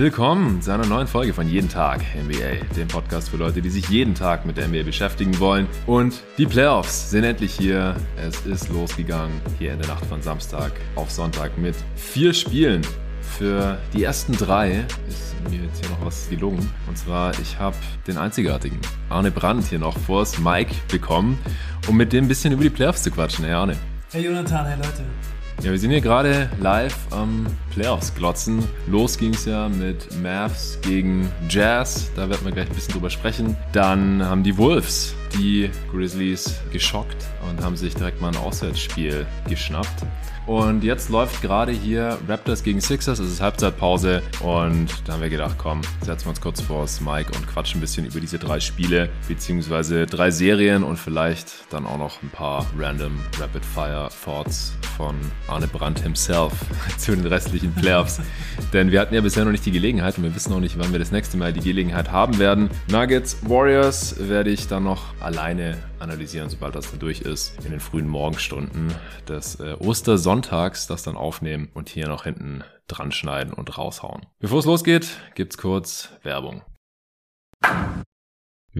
Willkommen zu einer neuen Folge von Jeden Tag NBA, dem Podcast für Leute, die sich jeden Tag mit der NBA beschäftigen wollen. Und die Playoffs sind endlich hier. Es ist losgegangen hier in der Nacht von Samstag auf Sonntag mit vier Spielen. Für die ersten drei ist mir jetzt hier noch was gelungen. Und zwar, ich habe den einzigartigen Arne Brandt hier noch vors Mike bekommen, um mit dem ein bisschen über die Playoffs zu quatschen. Hey Arne. Hey Jonathan, hey Leute. Ja, wir sind hier gerade live am Playoffs glotzen. Los ging es ja mit Mavs gegen Jazz. Da werden wir gleich ein bisschen drüber sprechen. Dann haben die Wolves die Grizzlies geschockt und haben sich direkt mal ein Auswärtsspiel geschnappt. Und jetzt läuft gerade hier Raptors gegen Sixers, es ist Halbzeitpause und da haben wir gedacht, komm, setzen wir uns kurz vor das Mike und quatschen ein bisschen über diese drei Spiele, beziehungsweise drei Serien und vielleicht dann auch noch ein paar random Rapid Fire Thoughts von Arne Brandt himself zu den restlichen Playoffs. Denn wir hatten ja bisher noch nicht die Gelegenheit und wir wissen noch nicht, wann wir das nächste Mal die Gelegenheit haben werden. Nuggets, Warriors werde ich dann noch alleine analysieren, sobald das dann durch ist, in den frühen Morgenstunden des äh, Ostersonntags, das dann aufnehmen und hier noch hinten dran schneiden und raushauen. Bevor es losgeht, gibt's kurz Werbung.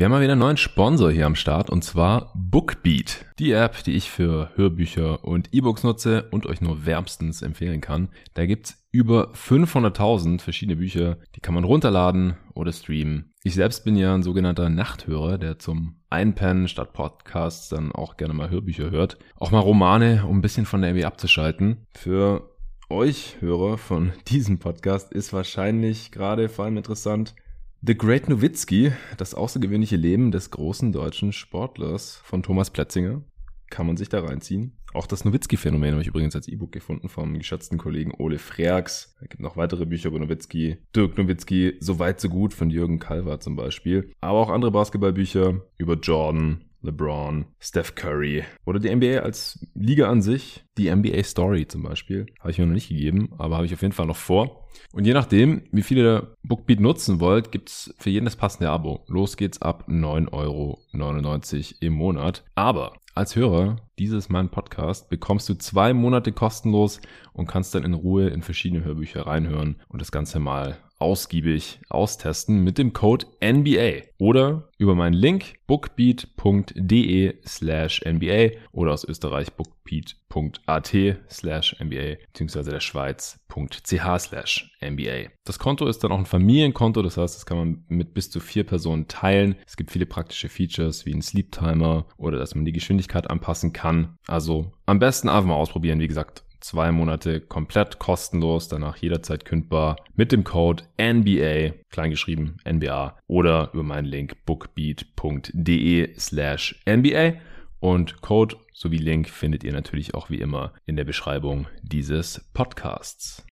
Wir haben mal wieder einen neuen Sponsor hier am Start und zwar Bookbeat. Die App, die ich für Hörbücher und E-Books nutze und euch nur wärmstens empfehlen kann. Da gibt's über 500.000 verschiedene Bücher, die kann man runterladen oder streamen. Ich selbst bin ja ein sogenannter Nachthörer, der zum Einpennen statt Podcasts dann auch gerne mal Hörbücher hört. Auch mal Romane, um ein bisschen von der NBA abzuschalten. Für euch Hörer von diesem Podcast ist wahrscheinlich gerade vor allem interessant, The Great Nowitzki, das außergewöhnliche Leben des großen deutschen Sportlers von Thomas Plätzinger, kann man sich da reinziehen. Auch das Nowitzki-Phänomen habe ich übrigens als E-Book gefunden vom geschätzten Kollegen Ole Freaks. Es gibt noch weitere Bücher über Nowitzki. Dirk Nowitzki, So weit, so gut von Jürgen Kalver zum Beispiel. Aber auch andere Basketballbücher über Jordan, LeBron, Steph Curry oder die NBA als Liga an sich. Die NBA Story zum Beispiel habe ich mir noch nicht gegeben, aber habe ich auf jeden Fall noch vor. Und je nachdem, wie viele ihr Bookbeat nutzen wollt, gibt's für jeden das passende Abo. Los geht's ab 9,99 Euro im Monat. Aber als Hörer dieses mein Podcast bekommst du zwei Monate kostenlos und kannst dann in Ruhe in verschiedene Hörbücher reinhören und das Ganze mal ausgiebig austesten mit dem Code NBA oder über meinen Link bookbeat.de slash NBA oder aus Österreich bookbeat.at slash NBA beziehungsweise der Schweiz.ch slash NBA. Das Konto ist dann auch ein Familienkonto, das heißt, das kann man mit bis zu vier Personen teilen. Es gibt viele praktische Features wie ein Sleep Timer oder dass man die Geschwindigkeit anpassen kann. Also am besten einfach mal ausprobieren. Wie gesagt, Zwei Monate komplett kostenlos, danach jederzeit kündbar mit dem Code NBA, kleingeschrieben NBA, oder über meinen Link bookbeat.de slash NBA. Und Code sowie Link findet ihr natürlich auch wie immer in der Beschreibung dieses Podcasts.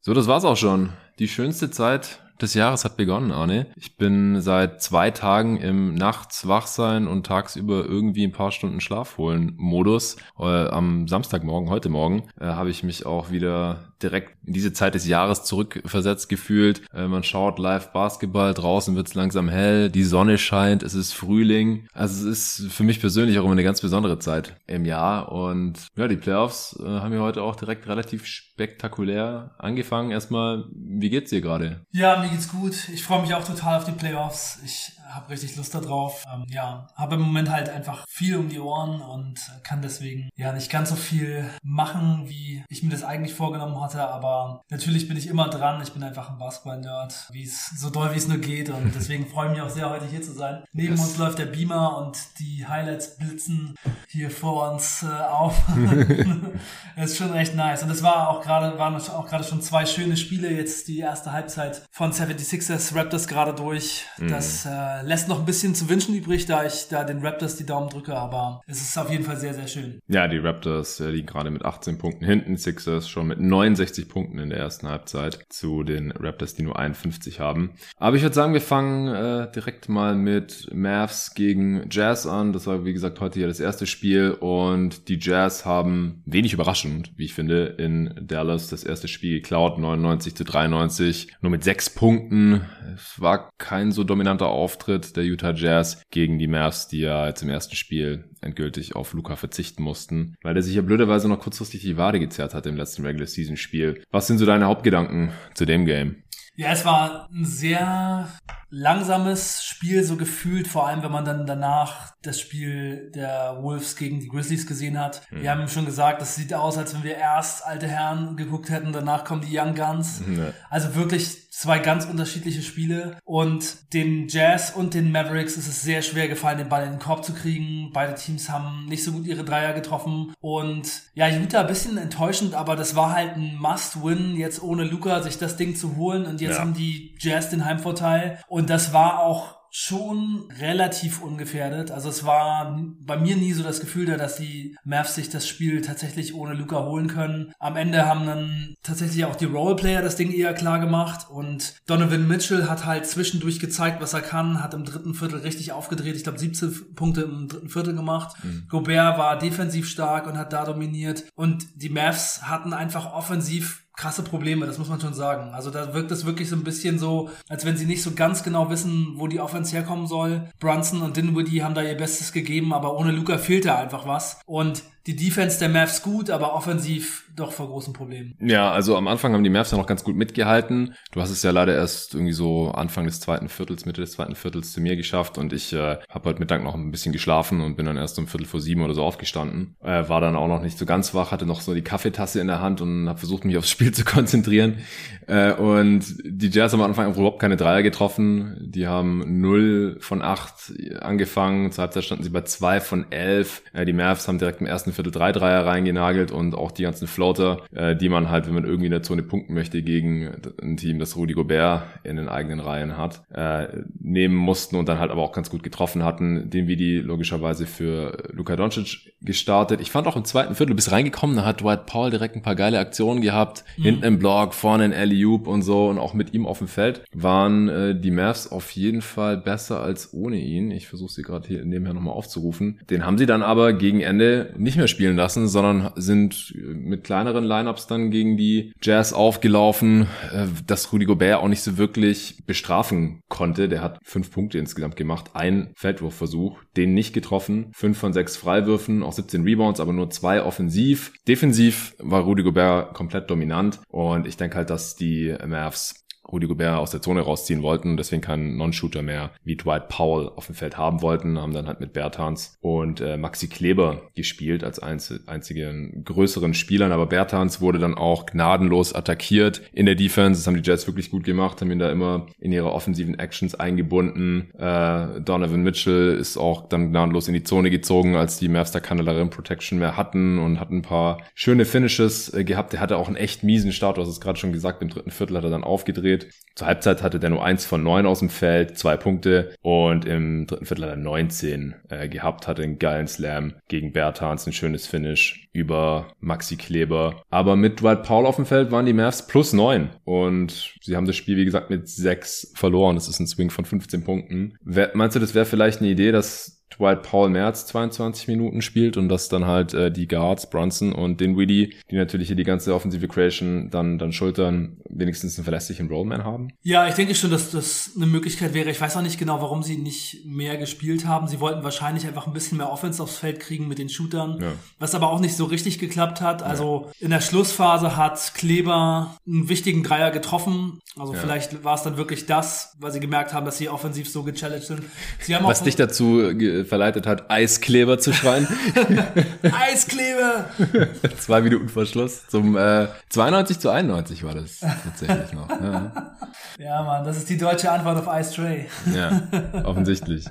So, das war's auch schon. Die schönste Zeit des Jahres hat begonnen, Arne. Ich bin seit zwei Tagen im Nachts Wachsein und tagsüber irgendwie ein paar Stunden Schlaf holen Modus. Äh, am Samstagmorgen, heute Morgen, äh, habe ich mich auch wieder direkt in diese Zeit des Jahres zurückversetzt gefühlt. Äh, man schaut live Basketball, draußen wird's langsam hell, die Sonne scheint, es ist Frühling. Also es ist für mich persönlich auch immer eine ganz besondere Zeit im Jahr. Und ja, die Playoffs haben ja heute auch direkt relativ spektakulär angefangen. Erstmal, wie geht's dir gerade? Ja, mir geht's gut. Ich freue mich auch total auf die Playoffs. Ich habe richtig Lust darauf. Ähm, ja, habe im Moment halt einfach viel um die Ohren und kann deswegen ja nicht ganz so viel machen, wie ich mir das eigentlich vorgenommen hatte. Aber natürlich bin ich immer dran. Ich bin einfach ein Basketball-Nerd, wie es so doll wie es nur geht. Und deswegen freue ich mich auch sehr, heute hier zu sein. Neben yes. uns läuft der Beamer und die Highlights blitzen hier vor uns äh, auf. das ist schon echt nice. Und es war auch gerade, waren auch gerade schon zwei schöne Spiele. Jetzt die erste Halbzeit von 76ers Raptors gerade durch. Mhm. Das äh, lässt noch ein bisschen zu wünschen übrig, da ich da den Raptors die Daumen drücke, aber es ist auf jeden Fall sehr, sehr schön. Ja, die Raptors äh, liegen gerade mit 18 Punkten hinten, Sixers schon mit 69 Punkten in der ersten Halbzeit zu den Raptors, die nur 51 haben. Aber ich würde sagen, wir fangen äh, direkt mal mit Mavs gegen Jazz an. Das war, wie gesagt, heute ja das erste Spiel und die Jazz haben wenig überraschend, wie ich finde, in Dallas das erste Spiel geklaut, 99 zu 93, nur mit sechs Punkten. Es war kein so dominanter Auftritt Auftritt der Utah Jazz gegen die Mavs, die ja jetzt im ersten Spiel endgültig auf Luca verzichten mussten, weil er sich ja blöderweise noch kurzfristig die Wade gezerrt hat im letzten Regular Season Spiel. Was sind so deine Hauptgedanken zu dem Game? Ja, es war ein sehr langsames Spiel, so gefühlt, vor allem wenn man dann danach das Spiel der Wolves gegen die Grizzlies gesehen hat. Mhm. Wir haben schon gesagt, das sieht aus, als wenn wir erst alte Herren geguckt hätten, danach kommen die Young Guns. Mhm. Also wirklich zwei ganz unterschiedliche Spiele und den Jazz und den Mavericks ist es sehr schwer gefallen, den Ball in den Korb zu kriegen. Beide Teams haben nicht so gut ihre Dreier getroffen und ja, Utah ein bisschen enttäuschend, aber das war halt ein Must-Win, jetzt ohne Luca sich das Ding zu holen und jetzt ja. haben die Jazz den Heimvorteil und das war auch schon relativ ungefährdet. Also es war bei mir nie so das Gefühl da, dass die Mavs sich das Spiel tatsächlich ohne Luca holen können. Am Ende haben dann tatsächlich auch die Roleplayer das Ding eher klar gemacht und Donovan Mitchell hat halt zwischendurch gezeigt, was er kann, hat im dritten Viertel richtig aufgedreht. Ich glaube 17 Punkte im dritten Viertel gemacht. Mhm. Gobert war defensiv stark und hat da dominiert und die Mavs hatten einfach offensiv krasse Probleme, das muss man schon sagen. Also da wirkt es wirklich so ein bisschen so, als wenn sie nicht so ganz genau wissen, wo die Offense herkommen soll. Brunson und Dinwiddie haben da ihr Bestes gegeben, aber ohne Luca fehlt da einfach was. Und die Defense der Mavs gut, aber offensiv doch vor großen Problemen. Ja, also am Anfang haben die Mavs ja noch ganz gut mitgehalten. Du hast es ja leider erst irgendwie so Anfang des zweiten Viertels, Mitte des zweiten Viertels zu mir geschafft und ich äh, habe heute Mittag noch ein bisschen geschlafen und bin dann erst um Viertel vor sieben oder so aufgestanden. Äh, war dann auch noch nicht so ganz wach, hatte noch so die Kaffeetasse in der Hand und habe versucht, mich aufs Spiel zu konzentrieren. Äh, und die Jazz haben am Anfang überhaupt keine Dreier getroffen. Die haben 0 von 8 angefangen. Zur Halbzeit standen sie bei 2 von 11. Äh, die Mavs haben direkt im ersten Viertel drei Dreier reingenagelt und auch die ganzen Floater, äh, die man halt, wenn man irgendwie in der Zone punkten möchte, gegen ein Team, das Rudi Gobert in den eigenen Reihen hat, äh, nehmen mussten und dann halt aber auch ganz gut getroffen hatten. Den wie die logischerweise für Luka Doncic gestartet. Ich fand auch im zweiten Viertel, du bist reingekommen, da hat Dwight Paul direkt ein paar geile Aktionen gehabt. Mhm. Hinten im Block, vorne in Alley und so und auch mit ihm auf dem Feld waren äh, die Mavs auf jeden Fall besser als ohne ihn. Ich versuche sie gerade hier nebenher nochmal aufzurufen. Den haben sie dann aber gegen Ende nicht mehr spielen lassen, sondern sind mit kleineren Lineups dann gegen die Jazz aufgelaufen, äh, dass Rudy Gobert auch nicht so wirklich bestrafen konnte. Der hat fünf Punkte insgesamt gemacht, ein Feldwurfversuch, den nicht getroffen, fünf von sechs Freiwürfen, auch 17 Rebounds, aber nur zwei offensiv. Defensiv war Rudy Gobert komplett dominant und ich denke halt, dass die Mavs Rudy Gobert aus der Zone rausziehen wollten. Und deswegen keinen Non-Shooter mehr wie Dwight Powell auf dem Feld haben wollten, haben dann halt mit Bertans und äh, Maxi Kleber gespielt als einz einzigen größeren Spielern, aber Bertans wurde dann auch gnadenlos attackiert in der Defense, das haben die Jets wirklich gut gemacht, haben ihn da immer in ihre offensiven Actions eingebunden. Äh, Donovan Mitchell ist auch dann gnadenlos in die Zone gezogen, als die Mavs da keine Rim Protection mehr hatten und hat ein paar schöne Finishes äh, gehabt. Der hatte auch einen echt miesen Start, du hast es gerade schon gesagt, im dritten Viertel hat er dann aufgedreht gespielt. Zur Halbzeit hatte der nur eins von neun aus dem Feld, zwei Punkte und im dritten Viertel hat er 19 äh, gehabt, hatte einen geilen Slam gegen Bertans, ein schönes Finish über Maxi Kleber. Aber mit Dwight Powell auf dem Feld waren die Mavs plus neun und sie haben das Spiel, wie gesagt, mit sechs verloren. Das ist ein Swing von 15 Punkten. Meinst du, das wäre vielleicht eine Idee, dass Dwight Paul Merz 22 Minuten spielt und dass dann halt äh, die Guards, Brunson und Dinwiddie, die natürlich hier die ganze offensive Creation dann, dann schultern, wenigstens einen verlässlichen Rollman haben? Ja, ich denke schon, dass das eine Möglichkeit wäre. Ich weiß auch nicht genau, warum sie nicht mehr gespielt haben. Sie wollten wahrscheinlich einfach ein bisschen mehr Offense aufs Feld kriegen mit den Shootern, ja. was aber auch nicht so richtig geklappt hat. Also ja. in der Schlussphase hat Kleber einen wichtigen Dreier getroffen. Also ja. vielleicht war es dann wirklich das, weil sie gemerkt haben, dass sie offensiv so gechallenged sind. Sie haben was dich dazu verleitet hat, Eiskleber zu schreien. Eiskleber! Zwei Minuten vor Schluss. Zum äh, 92 zu 91 war das tatsächlich noch. Ja. ja, Mann, das ist die deutsche Antwort auf Ice Tray. ja, offensichtlich.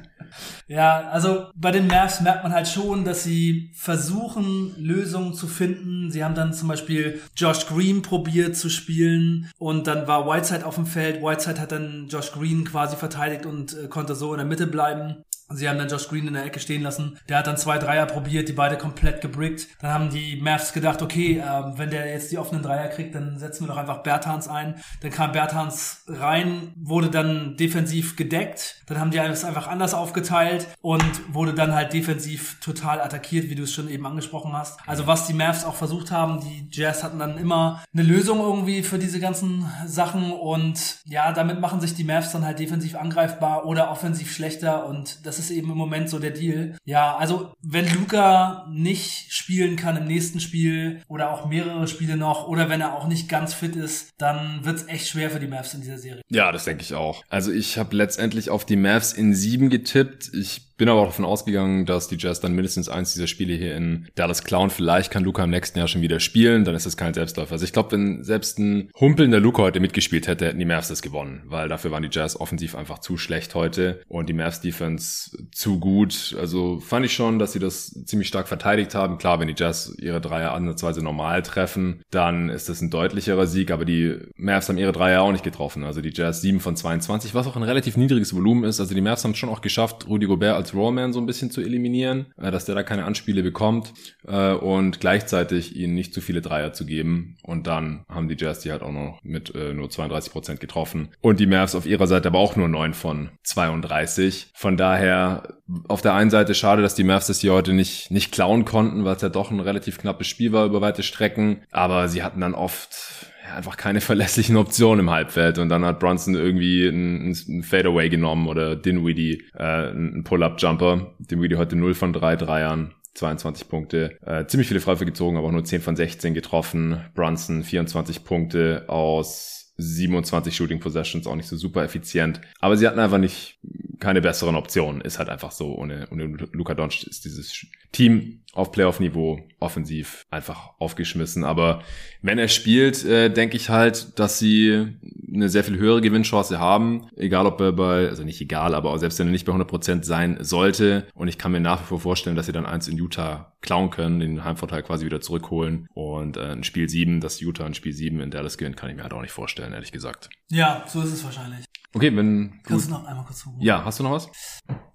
Ja, also bei den Mavs merkt man halt schon, dass sie versuchen, Lösungen zu finden. Sie haben dann zum Beispiel Josh Green probiert zu spielen und dann war Whiteside auf dem Feld. Whiteside hat dann Josh Green quasi verteidigt und äh, konnte so in der Mitte bleiben. Sie haben dann Josh Green in der Ecke stehen lassen. Der hat dann zwei Dreier probiert, die beide komplett gebrickt. Dann haben die Mavs gedacht, okay, äh, wenn der jetzt die offenen Dreier kriegt, dann setzen wir doch einfach Bertans ein. Dann kam Bertans rein, wurde dann defensiv gedeckt. Dann haben die alles einfach anders aufgeteilt und wurde dann halt defensiv total attackiert, wie du es schon eben angesprochen hast. Also was die Mavs auch versucht haben, die Jazz hatten dann immer eine Lösung irgendwie für diese ganzen Sachen und ja, damit machen sich die Mavs dann halt defensiv angreifbar oder offensiv schlechter und das ist eben im Moment so der Deal. Ja, also wenn Luca nicht spielen kann im nächsten Spiel oder auch mehrere Spiele noch oder wenn er auch nicht ganz fit ist, dann wird's echt schwer für die Mavs in dieser Serie. Ja, das denke ich auch. Also ich habe letztendlich auf die Mavs in sieben getippt. Ich bin aber auch davon ausgegangen, dass die Jazz dann mindestens eins dieser Spiele hier in Dallas klauen. Vielleicht kann Luca im nächsten Jahr schon wieder spielen, dann ist das kein Selbstläufer. Also ich glaube, wenn selbst ein humpelnder Luca heute mitgespielt hätte, hätten die Mavs das gewonnen, weil dafür waren die Jazz offensiv einfach zu schlecht heute und die Mavs Defense zu gut. Also fand ich schon, dass sie das ziemlich stark verteidigt haben. Klar, wenn die Jazz ihre Dreier ansatzweise normal treffen, dann ist das ein deutlicherer Sieg, aber die Mavs haben ihre Dreier auch nicht getroffen. Also die Jazz 7 von 22, was auch ein relativ niedriges Volumen ist. Also die Mavs haben es schon auch geschafft, Rudy Gobert als Rawman so ein bisschen zu eliminieren, äh, dass der da keine Anspiele bekommt äh, und gleichzeitig ihnen nicht zu viele Dreier zu geben. Und dann haben die Jazz die halt auch noch mit äh, nur 32 Prozent getroffen. Und die Mavs auf ihrer Seite aber auch nur 9 von 32. Von daher auf der einen Seite schade, dass die Mavs das hier heute nicht, nicht klauen konnten, weil es ja doch ein relativ knappes Spiel war über weite Strecken. Aber sie hatten dann oft einfach keine verlässlichen Optionen im Halbfeld. Und dann hat Bronson irgendwie einen, einen Fadeaway genommen oder Dinwiddie äh, einen Pull-Up-Jumper. Dinwiddie heute 0 von 3 Dreiern. 22 Punkte, äh, ziemlich viele Freiwürfe gezogen, aber auch nur 10 von 16 getroffen. Brunson 24 Punkte aus 27 Shooting Possessions, auch nicht so super effizient. Aber sie hatten einfach nicht keine besseren Optionen. Ist halt einfach so. Ohne, ohne Luka Doncic ist dieses Team auf Playoff-Niveau offensiv einfach aufgeschmissen. Aber wenn er spielt, äh, denke ich halt, dass sie eine sehr viel höhere Gewinnchance haben. Egal ob er bei, also nicht egal, aber auch selbst wenn er nicht bei 100% sein sollte. Und ich kann mir nach wie vor vorstellen, dass sie dann eins in Utah klauen können, den Heimvorteil quasi wieder zurückholen. Und äh, ein Spiel 7, das Utah ein Spiel 7 in Dallas gewinnt, kann ich mir halt auch nicht vorstellen, ehrlich gesagt. Ja, so ist es wahrscheinlich. Okay, wenn Kannst du noch einmal kurz zuhören? Ja, hast du noch was?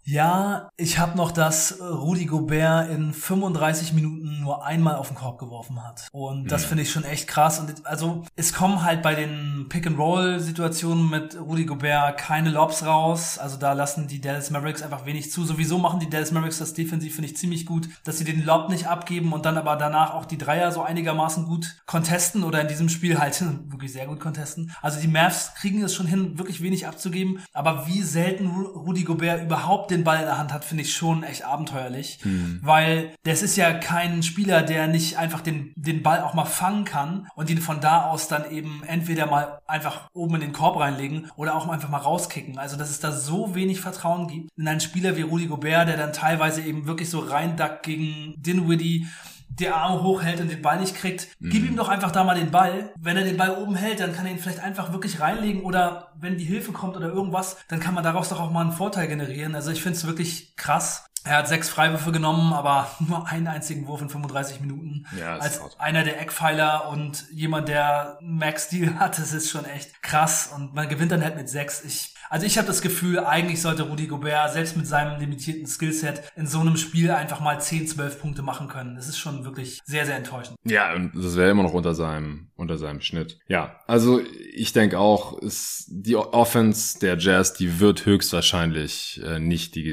Ja, ich habe noch, dass Rudi Gobert in 35 Minuten nur einmal auf den Korb geworfen hat. Und das mhm. finde ich schon echt krass. Und also es kommen halt bei den Pick-and-Roll-Situationen mit Rudi Gobert keine Lobs raus. Also da lassen die Dallas Mavericks einfach wenig zu. Sowieso machen die Dallas Mavericks das defensiv, finde ich, ziemlich gut, dass sie den Lob nicht abgeben und dann aber danach auch die Dreier so einigermaßen gut contesten oder in diesem Spiel halt wirklich sehr gut contesten. Also die Mavs kriegen es schon hin, wirklich wenig abzugeben. Aber wie selten Rudi Gobert überhaupt den Ball in der Hand hat, finde ich schon echt abenteuerlich. Mhm. Weil das ist ja kein Spieler, der nicht einfach den, den Ball auch mal fangen kann und ihn von da aus dann eben entweder mal einfach oben in den Korb reinlegen oder auch einfach mal rauskicken. Also, dass es da so wenig Vertrauen gibt in einen Spieler wie Rudi Gobert, der dann teilweise eben wirklich so reindackt gegen Dinwiddie die Arme hochhält und den Ball nicht kriegt, mhm. gib ihm doch einfach da mal den Ball. Wenn er den Ball oben hält, dann kann er ihn vielleicht einfach wirklich reinlegen oder wenn die Hilfe kommt oder irgendwas, dann kann man daraus doch auch mal einen Vorteil generieren. Also ich finde es wirklich krass. Er hat sechs Freiwürfe genommen, aber nur einen einzigen Wurf in 35 Minuten. Ja, Als einer der Eckpfeiler und jemand, der Max-Deal hat, das ist schon echt krass. Und man gewinnt dann halt mit sechs. Ich also ich habe das Gefühl, eigentlich sollte Rudi Gobert selbst mit seinem limitierten Skillset in so einem Spiel einfach mal 10, 12 Punkte machen können. Das ist schon wirklich sehr, sehr enttäuschend. Ja, und das wäre immer noch unter seinem, unter seinem Schnitt. Ja, also ich denke auch, ist die Offense der Jazz, die wird höchstwahrscheinlich äh, nicht die,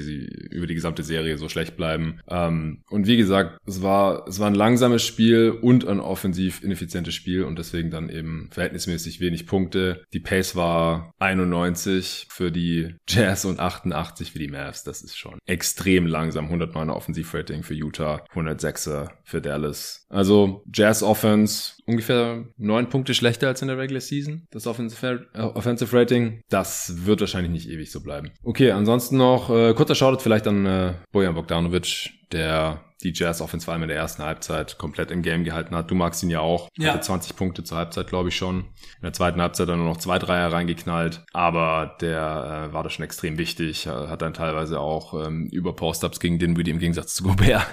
über die gesamte Serie so schlecht bleiben. Ähm, und wie gesagt, es war, es war ein langsames Spiel und ein offensiv ineffizientes Spiel und deswegen dann eben verhältnismäßig wenig Punkte. Die Pace war 91 für die Jazz und 88 für die Mavs. Das ist schon extrem langsam. 109er Offensivrating für Utah, 106er für Dallas. Also Jazz Offense ungefähr neun Punkte schlechter als in der Regular Season. Das Offensive, äh, Offensive Rating. Das wird wahrscheinlich nicht ewig so bleiben. Okay, ansonsten noch äh, kurzer Shoutout vielleicht an äh, Bojan Bogdanovic, der die Jazz Offense vor allem in der ersten Halbzeit komplett im Game gehalten hat. Du magst ihn ja auch. Ja. Hatte 20 Punkte zur Halbzeit, glaube ich schon. In der zweiten Halbzeit dann nur noch zwei Dreier reingeknallt. Aber der äh, war da schon extrem wichtig. Hat dann teilweise auch ähm, über Post-Ups gegen Dinwiddie im Gegensatz zu Gobert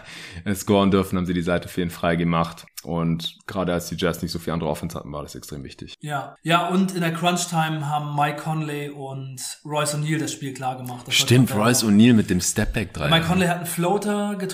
äh, scoren dürfen, haben sie die Seite für ihn frei gemacht. Und gerade als die Jazz nicht so viel andere Offense hatten, war das extrem wichtig. Ja, ja, und in der Crunch-Time haben Mike Conley und Royce O'Neal das Spiel klar gemacht. Das Stimmt, Royce O'Neal mit dem Stepback 3. Mike Conley hat einen Floater getroffen,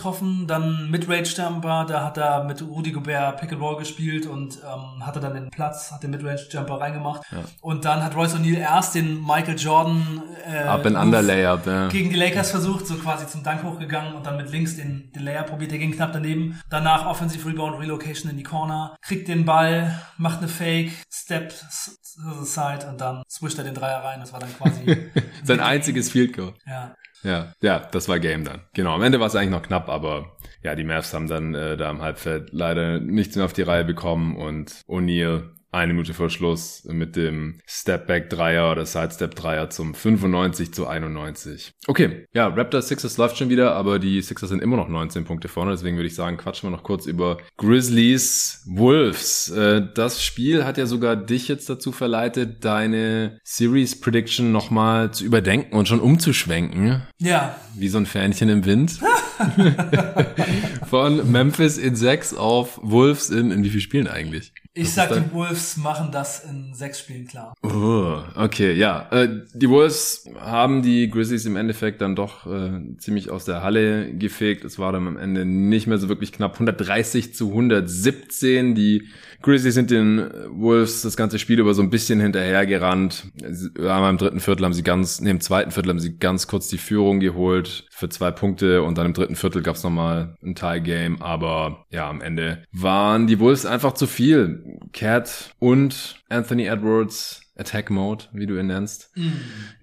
dann Midrange-Jumper, da hat er mit Rudy Gobert Pick and Roll gespielt und ähm, hatte dann den Platz, hat den Midrange-Jumper reingemacht. Ja. Und dann hat Royce O'Neal erst den Michael Jordan äh, Up and Under Layup, ja. gegen die Lakers versucht, so quasi zum Dank hochgegangen und dann mit links den, den Layup probiert, der ging knapp daneben. Danach Offensive Rebound Relocation in die Corner, kriegt den Ball, macht eine Fake, Step to the side und dann swischt er den Dreier rein. Das war dann quasi sein einziges Field Goal. Ja. Ja, ja, das war Game dann. Genau, am Ende war es eigentlich noch knapp, aber ja, die Mavs haben dann äh, da im Halbfeld leider nichts mehr auf die Reihe bekommen und O'Neal eine Minute vor Schluss mit dem Stepback-Dreier oder Sidestep-Dreier zum 95 zu 91. Okay, ja, Raptors Sixers läuft schon wieder, aber die Sixers sind immer noch 19 Punkte vorne, deswegen würde ich sagen, quatschen wir noch kurz über Grizzlies Wolves. Äh, das Spiel hat ja sogar dich jetzt dazu verleitet, deine Series Prediction nochmal zu überdenken und schon umzuschwenken. Ja. Wie so ein Fähnchen im Wind. Von Memphis in 6 auf Wolves in, in wie viel Spielen eigentlich? Ich sag, die Wolves machen das in sechs Spielen klar. Oh, okay, ja. Äh, die Wolves haben die Grizzlies im Endeffekt dann doch äh, ziemlich aus der Halle gefegt. Es war dann am Ende nicht mehr so wirklich knapp. 130 zu 117. Die Grizzlies sind den Wolves das ganze Spiel über so ein bisschen hinterhergerannt. Ja, im dritten Viertel haben sie ganz, nee, im zweiten Viertel haben sie ganz kurz die Führung geholt für zwei Punkte und dann im dritten Viertel gab es nochmal ein Tie-Game, aber ja, am Ende waren die Wolves einfach zu viel. Cat und Anthony Edwards Attack Mode, wie du ihn nennst. Mm.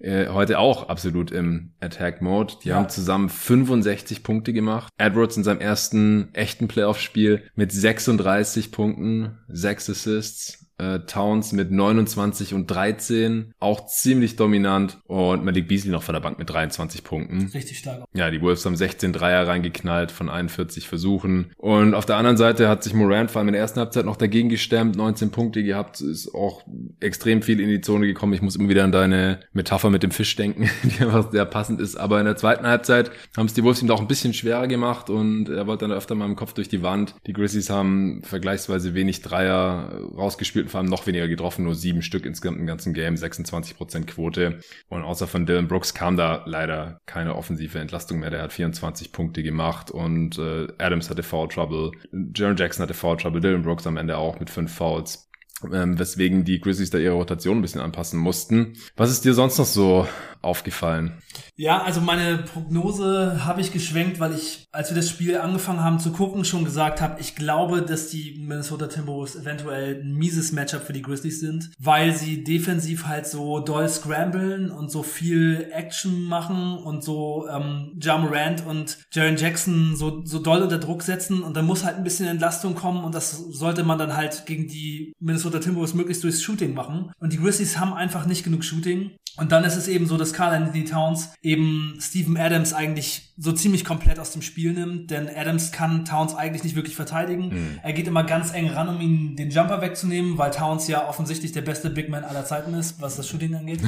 Äh, heute auch absolut im Attack Mode. Die ja. haben zusammen 65 Punkte gemacht. Edwards in seinem ersten echten Playoff-Spiel mit 36 Punkten, 6 Assists äh, Towns mit 29 und 13, auch ziemlich dominant. Und Malik Beasley noch von der Bank mit 23 Punkten. Richtig stark. Ja, die Wolves haben 16 Dreier reingeknallt von 41 Versuchen. Und auf der anderen Seite hat sich Morant vor allem in der ersten Halbzeit noch dagegen gestemmt, 19 Punkte gehabt, ist auch extrem viel in die Zone gekommen. Ich muss immer wieder an deine Metapher mit dem Fisch denken, die einfach sehr passend ist. Aber in der zweiten Halbzeit haben es die Wolves ihm auch ein bisschen schwerer gemacht und er wollte dann öfter mal im Kopf durch die Wand. Die Grizzlies haben vergleichsweise wenig Dreier rausgespielt vor allem noch weniger getroffen, nur sieben Stück insgesamt im ganzen Game, 26% Quote. Und außer von Dylan Brooks kam da leider keine offensive Entlastung mehr. Der hat 24 Punkte gemacht und äh, Adams hatte Foul Trouble, Jaron Jackson hatte Foul Trouble, Dylan Brooks am Ende auch mit fünf Fouls. Ähm, weswegen die Grizzlies da ihre Rotation ein bisschen anpassen mussten. Was ist dir sonst noch so aufgefallen? Ja, also meine Prognose habe ich geschwenkt, weil ich, als wir das Spiel angefangen haben zu gucken, schon gesagt habe, ich glaube, dass die Minnesota Timberwolves eventuell ein mieses Matchup für die Grizzlies sind, weil sie defensiv halt so doll scramblen und so viel Action machen und so ähm, Ja Morant und Jaron Jackson so, so doll unter Druck setzen und dann muss halt ein bisschen Entlastung kommen und das sollte man dann halt gegen die Minnesota Timberwolves möglichst durchs Shooting machen. Und die Grizzlies haben einfach nicht genug Shooting. Und dann ist es eben so, dass Carl Anthony Towns eben Steven Adams eigentlich so ziemlich komplett aus dem Spiel nimmt, denn Adams kann Towns eigentlich nicht wirklich verteidigen. Mhm. Er geht immer ganz eng ran, um ihn den Jumper wegzunehmen, weil Towns ja offensichtlich der beste Big Man aller Zeiten ist, was das Shooting angeht.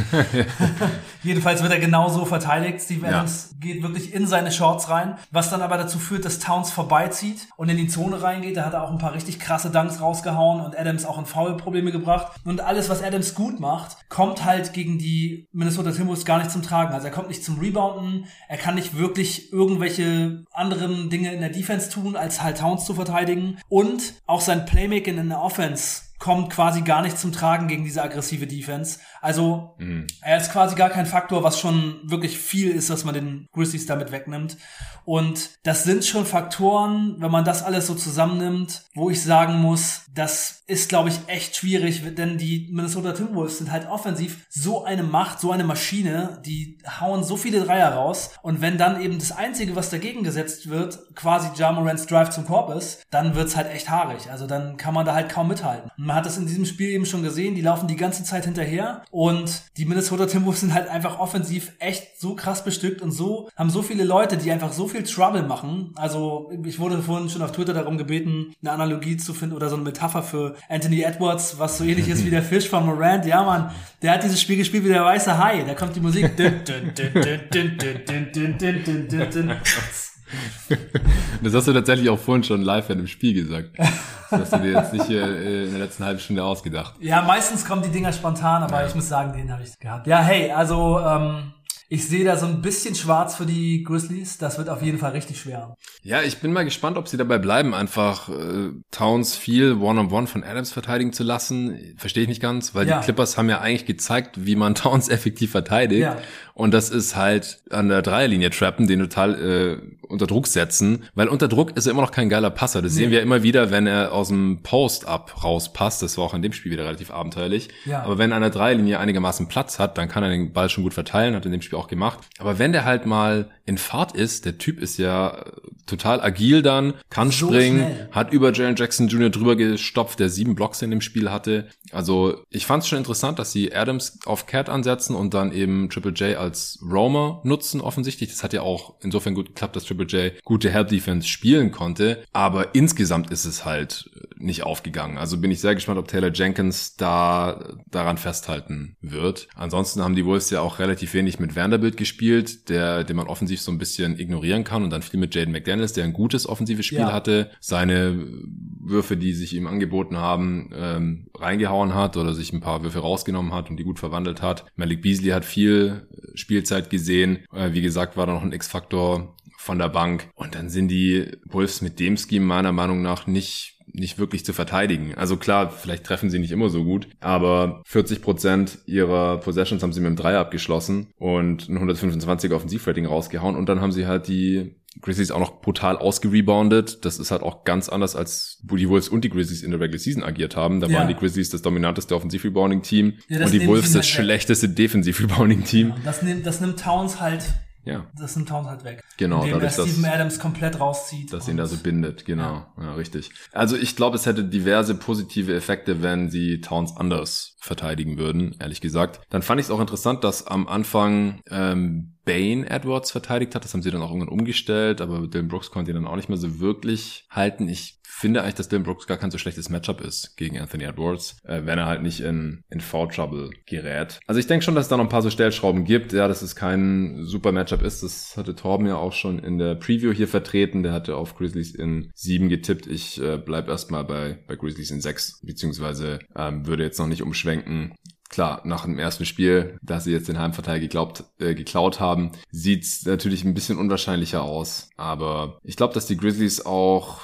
Jedenfalls wird er genauso verteidigt. Steve Adams ja. geht wirklich in seine Shorts rein, was dann aber dazu führt, dass Towns vorbeizieht und in die Zone reingeht. Da hat er auch ein paar richtig krasse Dunks rausgehauen und Adams auch in Foul-Probleme gebracht. Und alles, was Adams gut macht, kommt halt gegen die Minnesota Timberwolves gar nicht zum Tragen. Also er kommt nicht zum Rebounden, er kann nicht wirklich irgendwelche anderen Dinge in der Defense tun, als halt Towns zu verteidigen. Und auch sein Playmaking in der Offense kommt quasi gar nicht zum Tragen gegen diese aggressive Defense. Also mhm. er ist quasi gar kein Faktor, was schon wirklich viel ist, was man den Grizzlies damit wegnimmt. Und das sind schon Faktoren, wenn man das alles so zusammennimmt, wo ich sagen muss, das ist, glaube ich, echt schwierig, denn die Minnesota Timberwolves sind halt offensiv so eine Macht, so eine Maschine, die hauen so viele Dreier raus. Und wenn dann eben das Einzige, was dagegen gesetzt wird, quasi Jamorants Drive zum Korb ist, dann wird's halt echt haarig. Also dann kann man da halt kaum mithalten. Und man hat das in diesem Spiel eben schon gesehen, die laufen die ganze Zeit hinterher und die Minnesota Timberwolves sind halt einfach offensiv echt so krass bestückt und so, haben so viele Leute, die einfach so viel Trouble machen. Also ich wurde vorhin schon auf Twitter darum gebeten, eine Analogie zu finden oder so eine Metapher für Anthony Edwards, was so ähnlich ist wie der Fisch von Morant. Ja, man, der hat dieses Spiel gespielt wie der weiße Hai. Da kommt die Musik. Das hast du tatsächlich auch vorhin schon live in dem Spiel gesagt. Das hast du dir jetzt nicht äh, in der letzten halben Stunde ausgedacht. Ja, meistens kommen die Dinger spontan, aber ja. ich muss sagen, den habe ich gehabt. Ja, hey, also ähm, ich sehe da so ein bisschen schwarz für die Grizzlies. Das wird auf jeden Fall richtig schwer. Ja, ich bin mal gespannt, ob sie dabei bleiben, einfach äh, Towns viel One-on-One -on -one von Adams verteidigen zu lassen. Verstehe ich nicht ganz, weil ja. die Clippers haben ja eigentlich gezeigt, wie man Towns effektiv verteidigt. Ja. Und das ist halt an der Dreierlinie trappen, den total äh, unter Druck setzen, weil unter Druck ist er immer noch kein geiler Passer. Das nee. sehen wir immer wieder, wenn er aus dem Post-Up rauspasst. Das war auch in dem Spiel wieder relativ abenteuerlich. Ja. Aber wenn er an der Dreierlinie einigermaßen Platz hat, dann kann er den Ball schon gut verteilen, hat in dem Spiel auch gemacht. Aber wenn der halt mal in Fahrt ist, der Typ ist ja total agil dann, kann so springen, schnell. hat über Jalen Jackson Jr. drüber gestopft, der sieben Blocks in dem Spiel hatte. Also ich fand es schon interessant, dass sie Adams auf Cat ansetzen und dann eben Triple J als Roamer nutzen offensichtlich. Das hat ja auch insofern gut geklappt, dass Triple J gute Help Defense spielen konnte. Aber insgesamt ist es halt nicht aufgegangen. Also bin ich sehr gespannt, ob Taylor Jenkins da daran festhalten wird. Ansonsten haben die Wolves ja auch relativ wenig mit Vanderbilt gespielt, der, den man offensiv so ein bisschen ignorieren kann und dann viel mit Jaden McDaniels, der ein gutes offensives Spiel ja. hatte, seine Würfe, die sich ihm angeboten haben, ähm, reingehauen hat oder sich ein paar Würfe rausgenommen hat und die gut verwandelt hat. Malik Beasley hat viel Spielzeit gesehen. Äh, wie gesagt, war da noch ein X-Faktor von der Bank. Und dann sind die Wolves mit dem Scheme meiner Meinung nach nicht nicht wirklich zu verteidigen. Also klar, vielleicht treffen sie nicht immer so gut, aber 40 Prozent ihrer Possessions haben sie mit dem Dreier abgeschlossen und ein 125er Offensivrating rausgehauen und dann haben sie halt die Grizzlies auch noch brutal ausgereboundet. Das ist halt auch ganz anders, als wo die Wolves und die Grizzlies in der Regular Season agiert haben. Da ja. waren die Grizzlies das dominanteste Offensiv-Rebounding-Team ja, und die Wolves das halt schlechteste Defensiv-Rebounding-Team. Ja, das, nimmt, das nimmt Towns halt ja. Das nimmt Towns halt weg. Genau. Indem dadurch, er Steven Adams komplett rauszieht. Dass ihn da so bindet, genau. Ja, ja richtig. Also ich glaube, es hätte diverse positive Effekte, wenn sie Towns anders verteidigen würden, ehrlich gesagt. Dann fand ich es auch interessant, dass am Anfang ähm, Bane Edwards verteidigt hat. Das haben sie dann auch irgendwann umgestellt, aber Dylan Brooks konnte ihn dann auch nicht mehr so wirklich halten. Ich finde eigentlich, dass Dylan Brooks gar kein so schlechtes Matchup ist gegen Anthony Edwards, äh, wenn er halt nicht in, in Foul Trouble gerät. Also ich denke schon, dass es da noch ein paar so Stellschrauben gibt. Ja, dass es kein super Matchup ist. Das hatte Torben ja auch schon in der Preview hier vertreten. Der hatte auf Grizzlies in sieben getippt. Ich äh, bleib erstmal bei, bei Grizzlies in sechs, beziehungsweise ähm, würde jetzt noch nicht umschwenken klar, nach dem ersten Spiel, dass sie jetzt den Heimvorteil geglaubt, äh, geklaut haben, sieht's natürlich ein bisschen unwahrscheinlicher aus. Aber ich glaube, dass die Grizzlies auch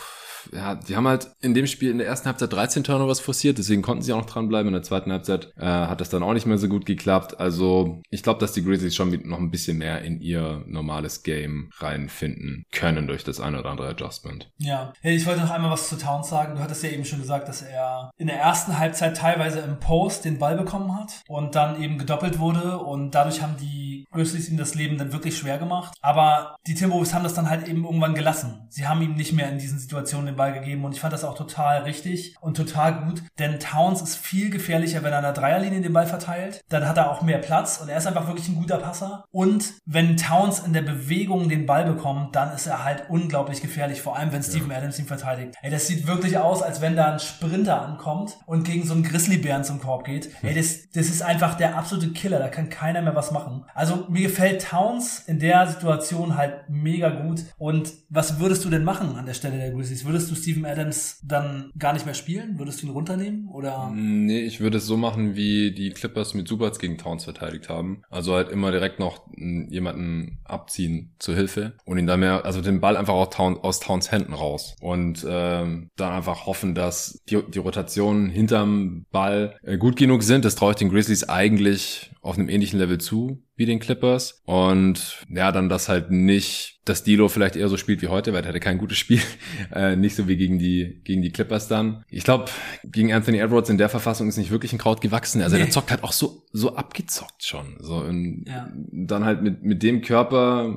ja, die haben halt in dem Spiel in der ersten Halbzeit 13 Turnovers forciert, deswegen konnten sie auch noch dranbleiben. In der zweiten Halbzeit äh, hat das dann auch nicht mehr so gut geklappt. Also ich glaube, dass die Grizzlies schon noch ein bisschen mehr in ihr normales Game reinfinden können durch das eine oder andere Adjustment. Ja, ich wollte noch einmal was zu Towns sagen. Du hattest ja eben schon gesagt, dass er in der ersten Halbzeit teilweise im Post den Ball bekommen hat und dann eben gedoppelt wurde und dadurch haben die Grizzlies ihm das Leben dann wirklich schwer gemacht. Aber die Timberwolves haben das dann halt eben irgendwann gelassen. Sie haben ihm nicht mehr in diesen Situationen den Ball gegeben und ich fand das auch total richtig und total gut, denn Towns ist viel gefährlicher, wenn er an der Dreierlinie den Ball verteilt. Dann hat er auch mehr Platz und er ist einfach wirklich ein guter Passer. Und wenn Towns in der Bewegung den Ball bekommt, dann ist er halt unglaublich gefährlich, vor allem wenn Steven ja. Adams ihn verteidigt. Ey, das sieht wirklich aus, als wenn da ein Sprinter ankommt und gegen so einen Grizzlybären zum Korb geht. Ey, das, das ist einfach der absolute Killer, da kann keiner mehr was machen. Also mir gefällt Towns in der Situation halt mega gut. Und was würdest du denn machen an der Stelle der Grizzlies? Würdest du Steven Adams dann gar nicht mehr spielen? Würdest du ihn runternehmen? Oder? Nee, ich würde es so machen, wie die Clippers mit Subats gegen Towns verteidigt haben. Also halt immer direkt noch jemanden abziehen zur Hilfe und ihn dann mehr, also den Ball einfach aus, Town, aus Towns Händen raus. Und ähm, dann einfach hoffen, dass die, die Rotationen hinterm Ball äh, gut genug sind. Das traue ich den Grizzlies eigentlich auf einem ähnlichen Level zu wie den Clippers. Und ja, dann das halt nicht dass Dilo vielleicht eher so spielt wie heute, weil er hatte kein gutes Spiel. Äh, nicht so wie gegen die, gegen die Clippers dann. Ich glaube, gegen Anthony Edwards in der Verfassung ist nicht wirklich ein Kraut gewachsen. Also nee. der zockt halt auch so, so abgezockt schon. So in, ja. dann halt mit, mit dem Körper,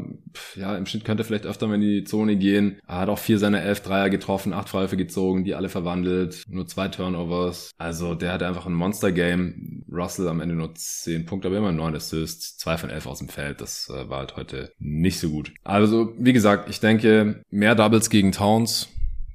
ja, im Schnitt könnte er vielleicht öfter mal in die Zone gehen. Er hat auch vier seiner elf Dreier getroffen, acht Freiwürfe gezogen, die alle verwandelt, nur zwei Turnovers. Also der hatte einfach ein Monster-Game. Russell am Ende nur zehn Punkte, aber immer neun Assists, zwei von elf aus dem Feld. Das äh, war halt heute nicht so gut. Also wie gesagt, ich denke, mehr Doubles gegen Towns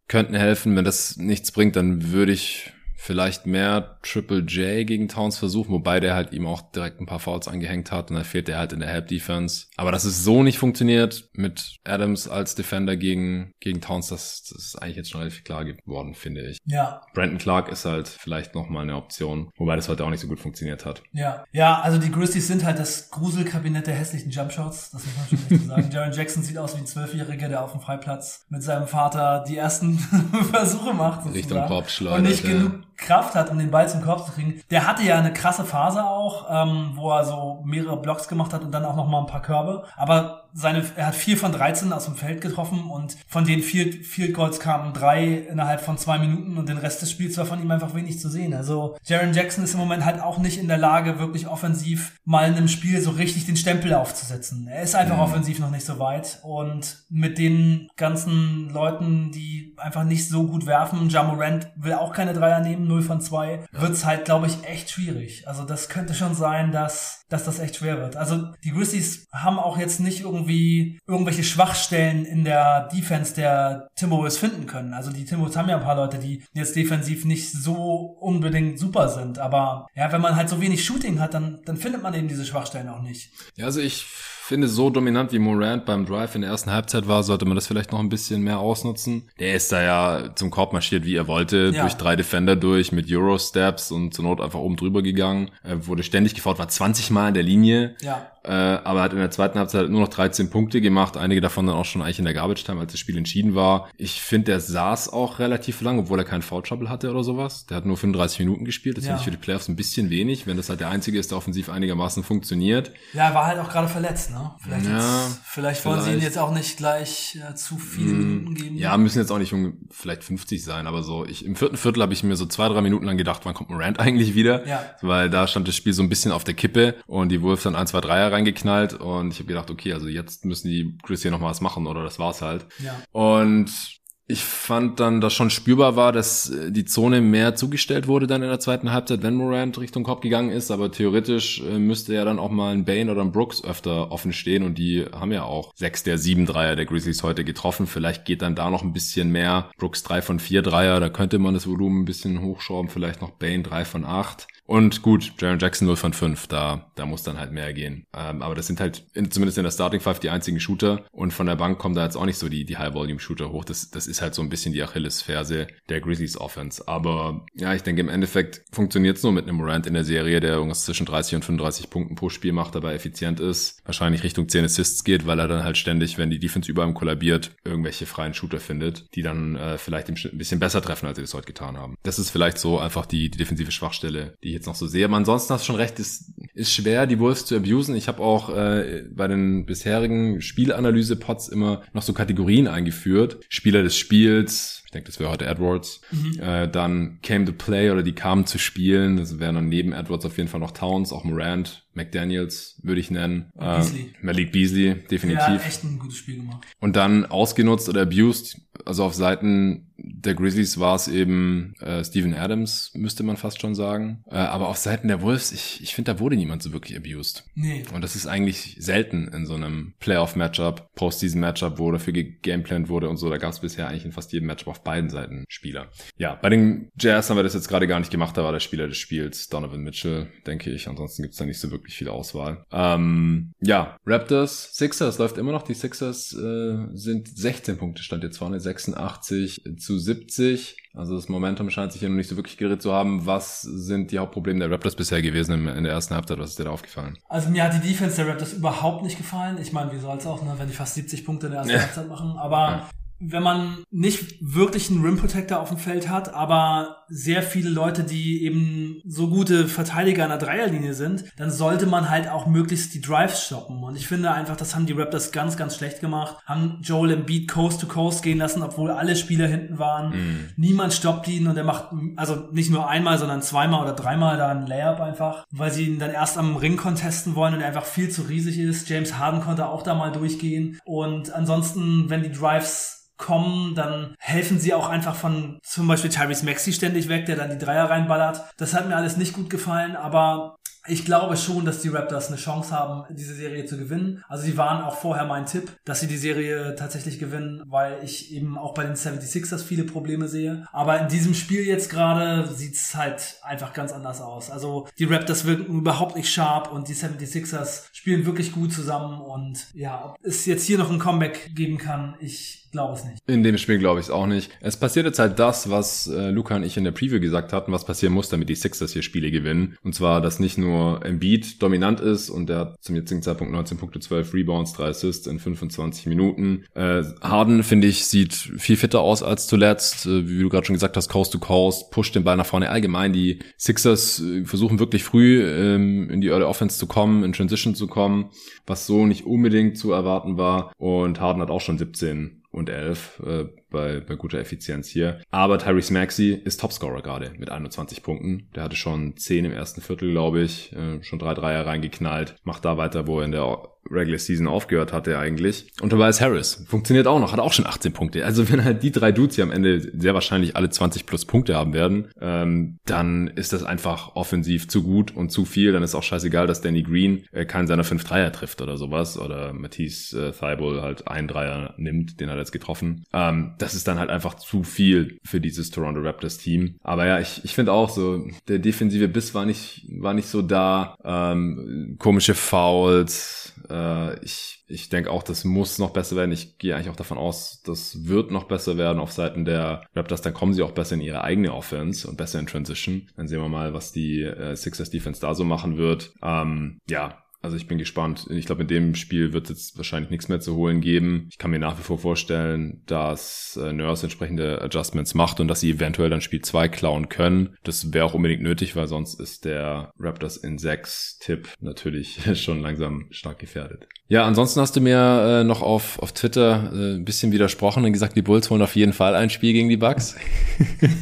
könnten helfen. Wenn das nichts bringt, dann würde ich vielleicht mehr Triple J gegen Towns versuchen, wobei der halt ihm auch direkt ein paar Fouls angehängt hat und dann fehlt er halt in der Help Defense. Aber dass es so nicht funktioniert mit Adams als Defender gegen, gegen Towns, das, das ist eigentlich jetzt schon relativ klar geworden, finde ich. Ja. Brandon Clark ist halt vielleicht nochmal eine Option, wobei das heute auch nicht so gut funktioniert hat. Ja. Ja, also die Grizzlies sind halt das Gruselkabinett der hässlichen Jumpshots, das muss man schon richtig sagen. Jaron Jackson sieht aus wie ein Zwölfjähriger, der auf dem Freiplatz mit seinem Vater die ersten Versuche macht. Richtung Korb Und nicht genug Kraft hat, um den Ball zu zum Korb zu kriegen. Der hatte ja eine krasse Phase auch, ähm, wo er so mehrere Blocks gemacht hat und dann auch noch mal ein paar Körbe. Aber seine, er hat vier von 13 aus dem Feld getroffen und von den Field, Field Goals kamen drei innerhalb von zwei Minuten und den Rest des Spiels war von ihm einfach wenig zu sehen. Also Jaron Jackson ist im Moment halt auch nicht in der Lage, wirklich offensiv mal in einem Spiel so richtig den Stempel aufzusetzen. Er ist einfach mhm. offensiv noch nicht so weit und mit den ganzen Leuten, die einfach nicht so gut werfen, Jamorant will auch keine Dreier nehmen, 0 von 2, ja. wird's halt, glaube ich, echt schwierig. Also das könnte schon sein, dass, dass das echt schwer wird. Also die Grizzlies haben auch jetzt nicht irgendwie irgendwelche Schwachstellen in der Defense der Timberwolves finden können. Also die Timberwolves haben ja ein paar Leute, die jetzt defensiv nicht so unbedingt super sind. Aber ja, wenn man halt so wenig Shooting hat, dann, dann findet man eben diese Schwachstellen auch nicht. Ja, also ich finde, so dominant wie Morant beim Drive in der ersten Halbzeit war, sollte man das vielleicht noch ein bisschen mehr ausnutzen. Der ist da ja zum Korb marschiert, wie er wollte, ja. durch drei Defender durch, mit Euro-Steps und zur Not einfach oben drüber gegangen. Er wurde ständig gefault, war 20 Mal in der Linie. Ja äh, aber hat in der zweiten Halbzeit nur noch 13 Punkte gemacht, einige davon dann auch schon eigentlich in der Garbage Time, als das Spiel entschieden war. Ich finde, der saß auch relativ lang, obwohl er keinen Foul Trouble hatte oder sowas. Der hat nur 35 Minuten gespielt, das ja. finde ich für die Playoffs ein bisschen wenig, wenn das halt der einzige ist, der offensiv einigermaßen funktioniert. Ja, er war halt auch gerade verletzt, ne? Vielleicht, ja, jetzt, vielleicht wollen vielleicht. sie ihn jetzt auch nicht gleich äh, zu viele mm, Minuten geben. Ja, müssen jetzt auch nicht um vielleicht 50 sein, aber so, ich im vierten Viertel habe ich mir so zwei, drei Minuten lang gedacht, wann kommt Morant eigentlich wieder? Ja. Weil da stand das Spiel so ein bisschen auf der Kippe und die Wolves dann ein, zwei Dreier reingeknallt und ich habe gedacht, okay, also jetzt müssen die Chris hier noch mal was machen oder das war's halt. Ja. Und ich fand dann, dass schon spürbar war, dass äh, die Zone mehr zugestellt wurde dann in der zweiten Halbzeit, wenn Morant Richtung Kopf gegangen ist. Aber theoretisch äh, müsste ja dann auch mal ein Bane oder ein Brooks öfter offen stehen. Und die haben ja auch sechs der sieben Dreier der Grizzlies heute getroffen. Vielleicht geht dann da noch ein bisschen mehr. Brooks drei von vier Dreier, da könnte man das Volumen ein bisschen hochschrauben. Vielleicht noch Bane drei von acht. Und gut, Jaron Jackson 0 von 5, da, da muss dann halt mehr gehen. Ähm, aber das sind halt in, zumindest in der Starting Five die einzigen Shooter und von der Bank kommen da jetzt auch nicht so die, die High-Volume-Shooter hoch. Das, das ist halt so ein bisschen die Achillesferse der Grizzlies Offense. Aber ja, ich denke im Endeffekt funktioniert es nur mit einem Morant in der Serie, der irgendwas zwischen 30 und 35 Punkten pro Spiel macht, dabei effizient ist. Wahrscheinlich Richtung 10 Assists geht, weil er dann halt ständig, wenn die Defense über ihm kollabiert, irgendwelche freien Shooter findet, die dann äh, vielleicht im Schnitt ein bisschen besser treffen, als sie das heute getan haben. Das ist vielleicht so einfach die, die defensive Schwachstelle, die jetzt noch so sehe. Aber ansonsten hast du schon recht, ist, ist schwer, die Wolves zu abusen. Ich habe auch äh, bei den bisherigen Spielanalyse-Pods immer noch so Kategorien eingeführt. Spieler des Spiels, ich denke, das wäre heute Edwards. Mhm. Äh, dann came to play oder die kamen zu spielen. Das wären dann neben Edwards auf jeden Fall noch Towns, auch Morant, McDaniels würde ich nennen. Äh, Malik Beasley, definitiv. Ja, echt ein gutes Spiel gemacht. Und dann ausgenutzt oder abused, also auf Seiten der Grizzlies war es eben äh, Steven Adams, müsste man fast schon sagen. Äh, aber auf Seiten der Wolves, ich, ich finde, da wurde niemand so wirklich abused. Nee. Und das ist eigentlich selten in so einem Playoff-Matchup, Postseason-Matchup, wo dafür gegameplant wurde und so. Da gab es bisher eigentlich in fast jedem Matchup auf beiden Seiten Spieler. Ja, bei den Jazz haben wir das jetzt gerade gar nicht gemacht. Da war der Spieler des Spiels Donovan Mitchell, denke ich. Ansonsten gibt's da nicht so wirklich viel Auswahl. Ähm, ja, Raptors, Sixers läuft immer noch. Die Sixers äh, sind 16 Punkte, stand jetzt vorne, 86 zu 70. Also das Momentum scheint sich hier noch nicht so wirklich geredet zu haben. Was sind die Hauptprobleme der Raptors bisher gewesen in der ersten Halbzeit? Was ist dir da aufgefallen? Also mir hat die Defense der Raptors überhaupt nicht gefallen. Ich meine, wie soll es auch, ne, wenn die fast 70 Punkte in der ersten ja. Halbzeit machen. Aber ja wenn man nicht wirklich einen Rim Protector auf dem Feld hat, aber sehr viele Leute, die eben so gute Verteidiger an der Dreierlinie sind, dann sollte man halt auch möglichst die Drives stoppen. Und ich finde einfach, das haben die Raptors ganz, ganz schlecht gemacht. Haben Joel Embiid Coast to Coast gehen lassen, obwohl alle Spieler hinten waren. Mm. Niemand stoppt ihn und er macht, also nicht nur einmal, sondern zweimal oder dreimal da ein Layup einfach, weil sie ihn dann erst am Ring contesten wollen und er einfach viel zu riesig ist. James Harden konnte auch da mal durchgehen. Und ansonsten, wenn die Drives kommen, dann helfen sie auch einfach von zum Beispiel Tyrese Maxi ständig weg, der dann die Dreier reinballert. Das hat mir alles nicht gut gefallen, aber ich glaube schon, dass die Raptors eine Chance haben, diese Serie zu gewinnen. Also sie waren auch vorher mein Tipp, dass sie die Serie tatsächlich gewinnen, weil ich eben auch bei den 76ers viele Probleme sehe. Aber in diesem Spiel jetzt gerade sieht's halt einfach ganz anders aus. Also die Raptors wirken überhaupt nicht sharp und die 76ers spielen wirklich gut zusammen und ja, ob es jetzt hier noch ein Comeback geben kann, ich glaube es nicht. In dem Spiel glaube ich es auch nicht. Es passiert jetzt halt das, was äh, Luca und ich in der Preview gesagt hatten, was passieren muss, damit die Sixers hier Spiele gewinnen. Und zwar, dass nicht nur nur Embiid dominant ist und der hat zum jetzigen Zeitpunkt 19 Punkte, 12 Rebounds, 3 Assists in 25 Minuten. Äh, Harden, finde ich, sieht viel fitter aus als zuletzt. Äh, wie du gerade schon gesagt hast, Coast to Coast, pusht den Ball nach vorne. Allgemein, die Sixers äh, versuchen wirklich früh ähm, in die Early Offense zu kommen, in Transition zu kommen, was so nicht unbedingt zu erwarten war. Und Harden hat auch schon 17 und 11 äh, bei, bei guter Effizienz hier. Aber Tyrese Maxey ist Topscorer gerade mit 21 Punkten. Der hatte schon 10 im ersten Viertel, glaube ich, äh, schon drei Dreier reingeknallt. Macht da weiter, wo er in der Regular Season aufgehört hatte eigentlich. Und Tobias Harris funktioniert auch noch, hat auch schon 18 Punkte. Also wenn halt die drei Dudes hier am Ende sehr wahrscheinlich alle 20 plus Punkte haben werden, ähm, dann ist das einfach offensiv zu gut und zu viel. Dann ist auch scheißegal, dass Danny Green äh, keinen seiner fünf Dreier trifft oder sowas. Oder Matisse äh, Thibault halt einen Dreier nimmt, den hat er jetzt getroffen. Ähm, das ist dann halt einfach zu viel für dieses Toronto Raptors Team. Aber ja, ich, ich finde auch so, der defensive Biss war nicht, war nicht so da. Ähm, komische Fouls. Äh, ich ich denke auch, das muss noch besser werden. Ich gehe eigentlich auch davon aus, das wird noch besser werden auf Seiten der Raptors. Dann kommen sie auch besser in ihre eigene Offense und besser in Transition. Dann sehen wir mal, was die äh, Sixers Defense da so machen wird. Ähm, ja, also ich bin gespannt. Ich glaube, in dem Spiel wird es jetzt wahrscheinlich nichts mehr zu holen geben. Ich kann mir nach wie vor vorstellen, dass äh, Nurse entsprechende Adjustments macht und dass sie eventuell dann Spiel 2 klauen können. Das wäre auch unbedingt nötig, weil sonst ist der Raptors in 6 Tipp natürlich schon langsam stark gefährdet. Ja, ansonsten hast du mir äh, noch auf, auf Twitter äh, ein bisschen widersprochen und gesagt, die Bulls holen auf jeden Fall ein Spiel gegen die Bucks.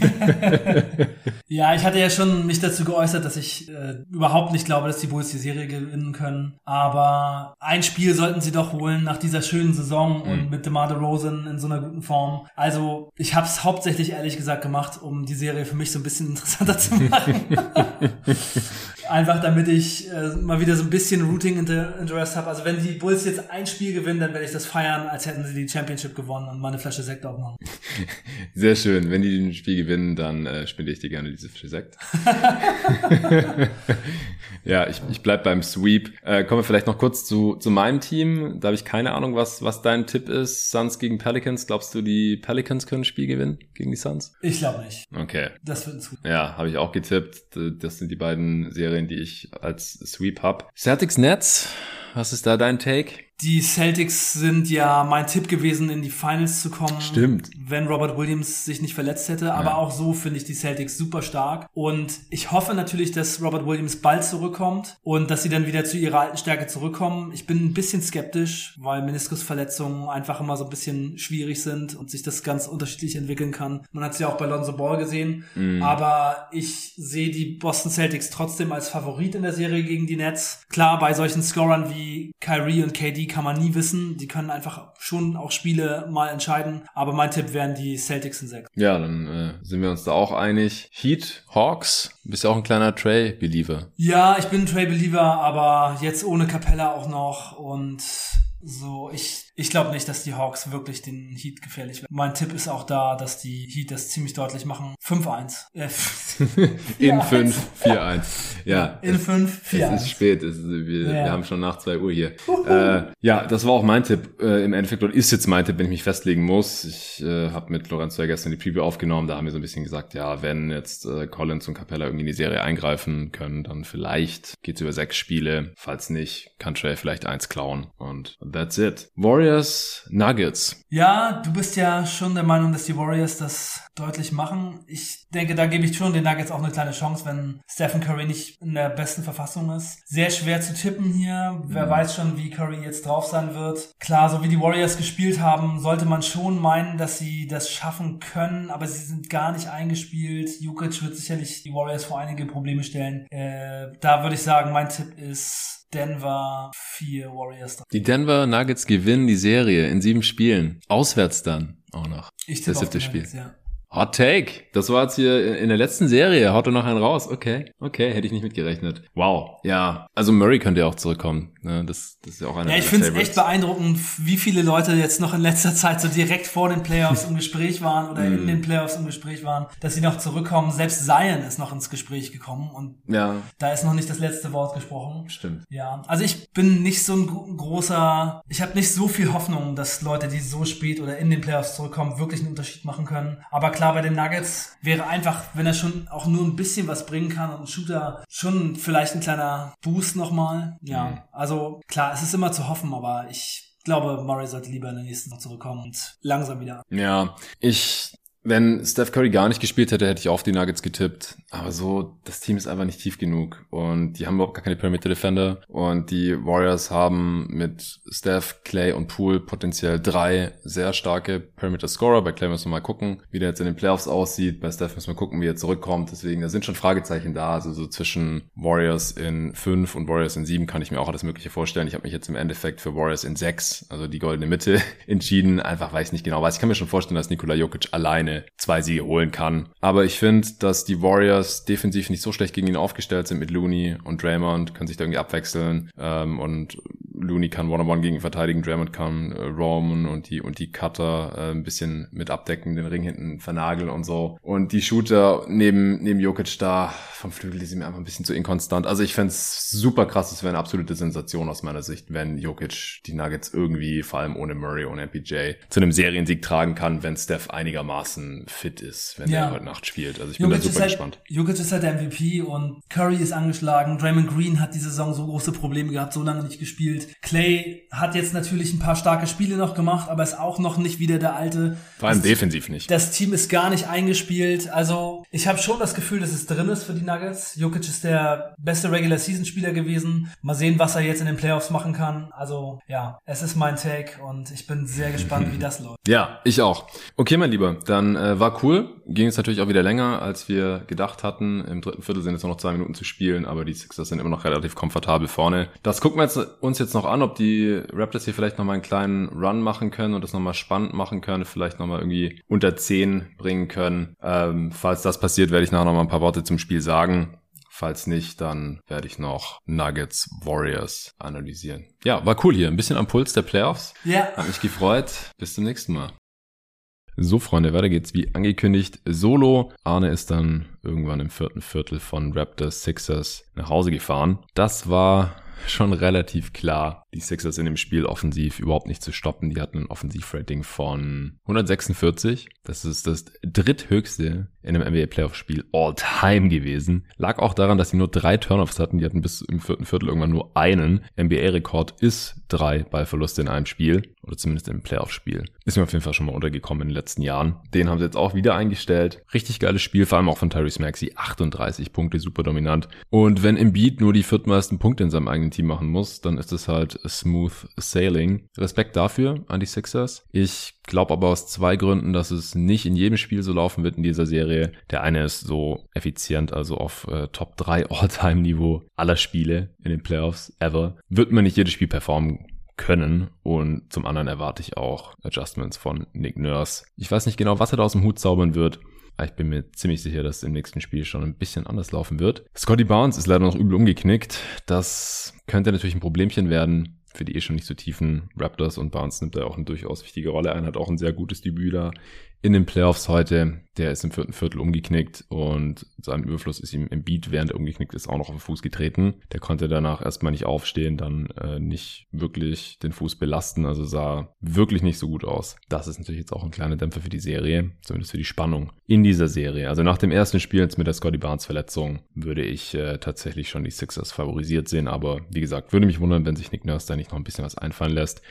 ja, ich hatte ja schon mich dazu geäußert, dass ich äh, überhaupt nicht glaube, dass die Bulls die Serie gewinnen können. Aber ein Spiel sollten sie doch holen nach dieser schönen Saison mhm. und mit DeMar DeRozan in so einer guten Form. Also ich habe es hauptsächlich ehrlich gesagt gemacht, um die Serie für mich so ein bisschen interessanter zu machen. Einfach damit ich äh, mal wieder so ein bisschen Routing Interest habe. Also wenn die Bulls jetzt ein Spiel gewinnen, dann werde ich das feiern, als hätten sie die Championship gewonnen und mal eine Flasche Sekt aufmachen. Sehr schön. Wenn die ein Spiel gewinnen, dann äh, spende ich dir gerne diese Flasche Sekt. ja, ich, ich bleib beim Sweep. Äh, kommen wir vielleicht noch kurz zu, zu meinem Team. Da habe ich keine Ahnung, was, was dein Tipp ist. Suns gegen Pelicans. Glaubst du, die Pelicans können ein Spiel gewinnen gegen die Suns? Ich glaube nicht. Okay. Das wird ein Sweep. Ja, habe ich auch getippt. Das sind die beiden Serien, die ich als Sweep hab. Celtics Nets. Was ist da dein Take? Die Celtics sind ja mein Tipp gewesen, in die Finals zu kommen. Stimmt. Wenn Robert Williams sich nicht verletzt hätte. Aber ja. auch so finde ich die Celtics super stark. Und ich hoffe natürlich, dass Robert Williams bald zurückkommt und dass sie dann wieder zu ihrer alten Stärke zurückkommen. Ich bin ein bisschen skeptisch, weil Meniskusverletzungen einfach immer so ein bisschen schwierig sind und sich das ganz unterschiedlich entwickeln kann. Man hat es ja auch bei Lonzo Ball gesehen. Mhm. Aber ich sehe die Boston Celtics trotzdem als Favorit in der Serie gegen die Nets. Klar, bei solchen Scorern wie Kyrie und KD kann man nie wissen. Die können einfach schon auch Spiele mal entscheiden. Aber mein Tipp wären die Celtics in 6. Ja, dann äh, sind wir uns da auch einig. Heat, Hawks, bist ja auch ein kleiner Trey-Believer. Ja, ich bin ein Trey-Believer, aber jetzt ohne Capella auch noch und so, ich ich glaube nicht, dass die Hawks wirklich den Heat gefährlich werden. Mein Tipp ist auch da, dass die Heat das ziemlich deutlich machen. 5-1. Äh, in 5, 4-1. Ja. In 5, 4-1. Es ist spät. Es ist, wir, ja. wir haben schon nach 2 Uhr hier. äh, ja, das war auch mein Tipp äh, im Endeffekt und ist jetzt mein Tipp, wenn ich mich festlegen muss. Ich äh, habe mit Lorenzo ja gestern die Preview aufgenommen. Da haben wir so ein bisschen gesagt, ja, wenn jetzt äh, Collins und Capella irgendwie in die Serie eingreifen können, dann vielleicht geht's über sechs Spiele. Falls nicht, kann Trey vielleicht eins klauen. Und that's it. Warriors Warriors Nuggets. Ja, du bist ja schon der Meinung, dass die Warriors das deutlich machen. Ich denke, da gebe ich schon den Nuggets auch eine kleine Chance, wenn Stephen Curry nicht in der besten Verfassung ist. Sehr schwer zu tippen hier. Wer mhm. weiß schon, wie Curry jetzt drauf sein wird. Klar, so wie die Warriors gespielt haben, sollte man schon meinen, dass sie das schaffen können, aber sie sind gar nicht eingespielt. Jukic wird sicherlich die Warriors vor einige Probleme stellen. Äh, da würde ich sagen, mein Tipp ist Denver 4 Warriors. Die Denver Nuggets gewinnen die Serie in sieben Spielen. Auswärts dann auch noch. Ich tippe das siebte Spiel. Nuggets, ja. Hot Take. Das war jetzt hier in der letzten Serie. Haut er noch einen raus. Okay. Okay, hätte ich nicht mitgerechnet. Wow. Ja. Also Murray könnte ja auch zurückkommen. Ne? Das, das ist ja auch einer Ja, ich finde es echt beeindruckend, wie viele Leute jetzt noch in letzter Zeit so direkt vor den Playoffs im Gespräch waren oder in mm. den Playoffs im Gespräch waren, dass sie noch zurückkommen. Selbst Zion ist noch ins Gespräch gekommen und ja. da ist noch nicht das letzte Wort gesprochen. Stimmt. Ja. Also ich bin nicht so ein großer, ich habe nicht so viel Hoffnung, dass Leute, die so spät oder in den Playoffs zurückkommen, wirklich einen Unterschied machen können. Aber klar, da bei den Nuggets wäre einfach, wenn er schon auch nur ein bisschen was bringen kann und ein Shooter schon vielleicht ein kleiner Boost nochmal. Ja, mhm. also klar, es ist immer zu hoffen, aber ich glaube, Murray sollte lieber in der nächsten noch zurückkommen und langsam wieder. Ja, ich wenn Steph Curry gar nicht gespielt hätte, hätte ich auf die Nuggets getippt. Aber so, das Team ist einfach nicht tief genug. Und die haben überhaupt gar keine Perimeter Defender. Und die Warriors haben mit Steph, Clay und Poole potenziell drei sehr starke Perimeter Scorer. Bei Clay müssen wir mal gucken, wie der jetzt in den Playoffs aussieht. Bei Steph müssen wir gucken, wie er zurückkommt. Deswegen, da sind schon Fragezeichen da. Also so zwischen Warriors in fünf und Warriors in sieben kann ich mir auch alles Mögliche vorstellen. Ich habe mich jetzt im Endeffekt für Warriors in sechs, also die goldene Mitte, entschieden. Einfach weil ich nicht genau weiß. Ich kann mir schon vorstellen, dass Nikola Jokic alleine zwei Siege holen kann. Aber ich finde, dass die Warriors defensiv nicht so schlecht gegen ihn aufgestellt sind mit Looney und Draymond, können sich da irgendwie abwechseln ähm, und Looney kann One-on-One gegen ihn verteidigen, Draymond kann äh, Roman und die und die Cutter äh, ein bisschen mit abdecken, den Ring hinten vernageln und so. Und die Shooter neben neben Jokic da vom Flügel, die sind mir einfach ein bisschen zu inkonstant. Also ich fände super krass, es wäre eine absolute Sensation aus meiner Sicht, wenn Jokic die Nuggets irgendwie, vor allem ohne Murray, ohne MPJ, zu einem Seriensieg tragen kann, wenn Steph einigermaßen fit ist, wenn ja. er heute Nacht spielt. Also ich Jokic bin da super halt, gespannt. Jokic ist halt der MVP und Curry ist angeschlagen. Draymond Green hat die Saison so große Probleme gehabt, so lange nicht gespielt. Clay hat jetzt natürlich ein paar starke Spiele noch gemacht, aber ist auch noch nicht wieder der alte. Vor allem das, defensiv nicht. Das Team ist gar nicht eingespielt. Also ich habe schon das Gefühl, dass es drin ist für die Nuggets. Jokic ist der beste Regular Season Spieler gewesen. Mal sehen, was er jetzt in den Playoffs machen kann. Also ja, es ist mein Take und ich bin sehr gespannt, wie das läuft. Ja, ich auch. Okay, mein Lieber, dann äh, war cool. Ging es natürlich auch wieder länger, als wir gedacht hatten. Im dritten Viertel sind jetzt noch zwei Minuten zu spielen, aber die Sixers sind immer noch relativ komfortabel vorne. Das gucken wir jetzt, uns jetzt noch an, ob die Raptors hier vielleicht nochmal einen kleinen Run machen können und das nochmal spannend machen können, vielleicht nochmal irgendwie unter 10 bringen können. Ähm, falls das passiert, werde ich nachher nochmal ein paar Worte zum Spiel sagen. Falls nicht, dann werde ich noch Nuggets Warriors analysieren. Ja, war cool hier. Ein bisschen am Puls der Playoffs. Ja. Hat mich gefreut. Bis zum nächsten Mal. So, Freunde, weiter geht's wie angekündigt. Solo. Arne ist dann irgendwann im vierten Viertel von Raptors Sixers nach Hause gefahren. Das war schon relativ klar, die Sixers in dem Spiel offensiv überhaupt nicht zu stoppen. Die hatten ein Offensivrating von 146. Das ist das dritthöchste in einem NBA Playoff Spiel all time gewesen. Lag auch daran, dass sie nur drei Turnoffs hatten. Die hatten bis im vierten Viertel irgendwann nur einen. NBA Rekord ist drei Ballverluste in einem Spiel. Oder zumindest im Playoff Spiel. Ist mir auf jeden Fall schon mal untergekommen in den letzten Jahren. Den haben sie jetzt auch wieder eingestellt. Richtig geiles Spiel, vor allem auch von Tyrese Maxey. 38 Punkte, super dominant. Und wenn Embiid nur die viertmeisten Punkte in seinem eigenen Team machen muss, dann ist es halt smooth sailing. Respekt dafür an die Sixers. Ich glaube aber aus zwei Gründen, dass es nicht in jedem Spiel so laufen wird in dieser Serie. Der eine ist so effizient, also auf äh, Top 3 All-Time-Niveau aller Spiele in den Playoffs ever. Wird man nicht jedes Spiel performen können. Und zum anderen erwarte ich auch Adjustments von Nick Nurse. Ich weiß nicht genau, was er da aus dem Hut zaubern wird. Ich bin mir ziemlich sicher, dass im nächsten Spiel schon ein bisschen anders laufen wird. Scotty Barnes ist leider noch übel umgeknickt. Das könnte natürlich ein Problemchen werden für die eh schon nicht so tiefen Raptors und Barnes nimmt da auch eine durchaus wichtige Rolle ein, hat auch ein sehr gutes Debüt da in den Playoffs heute. Der ist im vierten Viertel umgeknickt und einem Überfluss ist ihm im Beat, während er umgeknickt ist, auch noch auf den Fuß getreten. Der konnte danach erstmal nicht aufstehen, dann äh, nicht wirklich den Fuß belasten, also sah wirklich nicht so gut aus. Das ist natürlich jetzt auch ein kleiner Dämpfer für die Serie, zumindest für die Spannung in dieser Serie. Also nach dem ersten Spiel jetzt mit der Scotty Barnes Verletzung würde ich äh, tatsächlich schon die Sixers favorisiert sehen, aber wie gesagt, würde mich wundern, wenn sich Nick Nurse da nicht noch ein bisschen was einfallen lässt.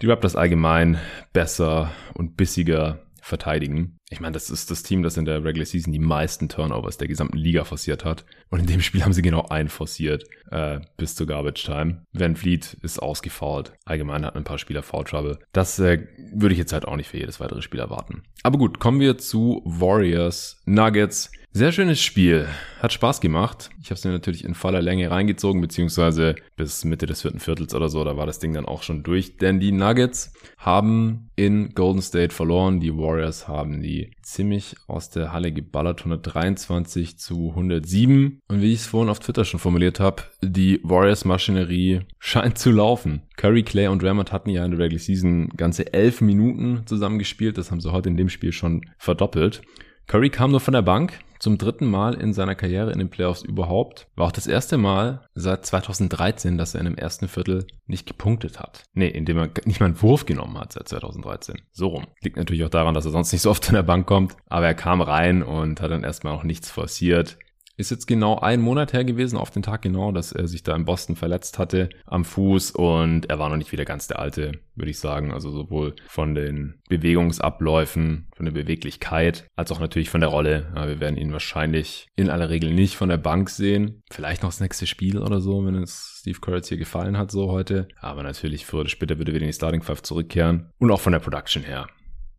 Die Raptors allgemein besser und bissiger verteidigen. Ich meine, das ist das Team, das in der Regular Season die meisten Turnovers der gesamten Liga forciert hat. Und in dem Spiel haben sie genau einen forciert äh, bis zur Garbage Time. Van Fleet ist ausgefault. Allgemein hat ein paar Spieler Foul Trouble. Das äh, würde ich jetzt halt auch nicht für jedes weitere Spiel erwarten. Aber gut, kommen wir zu Warriors Nuggets. Sehr schönes Spiel. Hat Spaß gemacht. Ich habe es mir natürlich in voller Länge reingezogen, beziehungsweise bis Mitte des vierten Viertels oder so, da war das Ding dann auch schon durch. Denn die Nuggets haben in Golden State verloren. Die Warriors haben die ziemlich aus der Halle geballert. 123 zu 107. Und wie ich es vorhin auf Twitter schon formuliert habe, die Warriors-Maschinerie scheint zu laufen. Curry, Clay und Draymond hatten ja in der Regular Season ganze elf Minuten zusammengespielt. Das haben sie heute in dem Spiel schon verdoppelt. Curry kam nur von der Bank, zum dritten Mal in seiner Karriere in den Playoffs überhaupt. War auch das erste Mal seit 2013, dass er in dem ersten Viertel nicht gepunktet hat. Nee, indem er nicht mal einen Wurf genommen hat seit 2013. So rum. Liegt natürlich auch daran, dass er sonst nicht so oft in der Bank kommt. Aber er kam rein und hat dann erstmal auch nichts forciert. Ist jetzt genau ein Monat her gewesen, auf den Tag genau, dass er sich da in Boston verletzt hatte am Fuß und er war noch nicht wieder ganz der alte, würde ich sagen. Also sowohl von den Bewegungsabläufen, von der Beweglichkeit, als auch natürlich von der Rolle. Ja, wir werden ihn wahrscheinlich in aller Regel nicht von der Bank sehen. Vielleicht noch das nächste Spiel oder so, wenn es Steve Kerr hier gefallen hat, so heute. Aber natürlich früher oder später würde wieder in die Starting Five zurückkehren. Und auch von der Production her.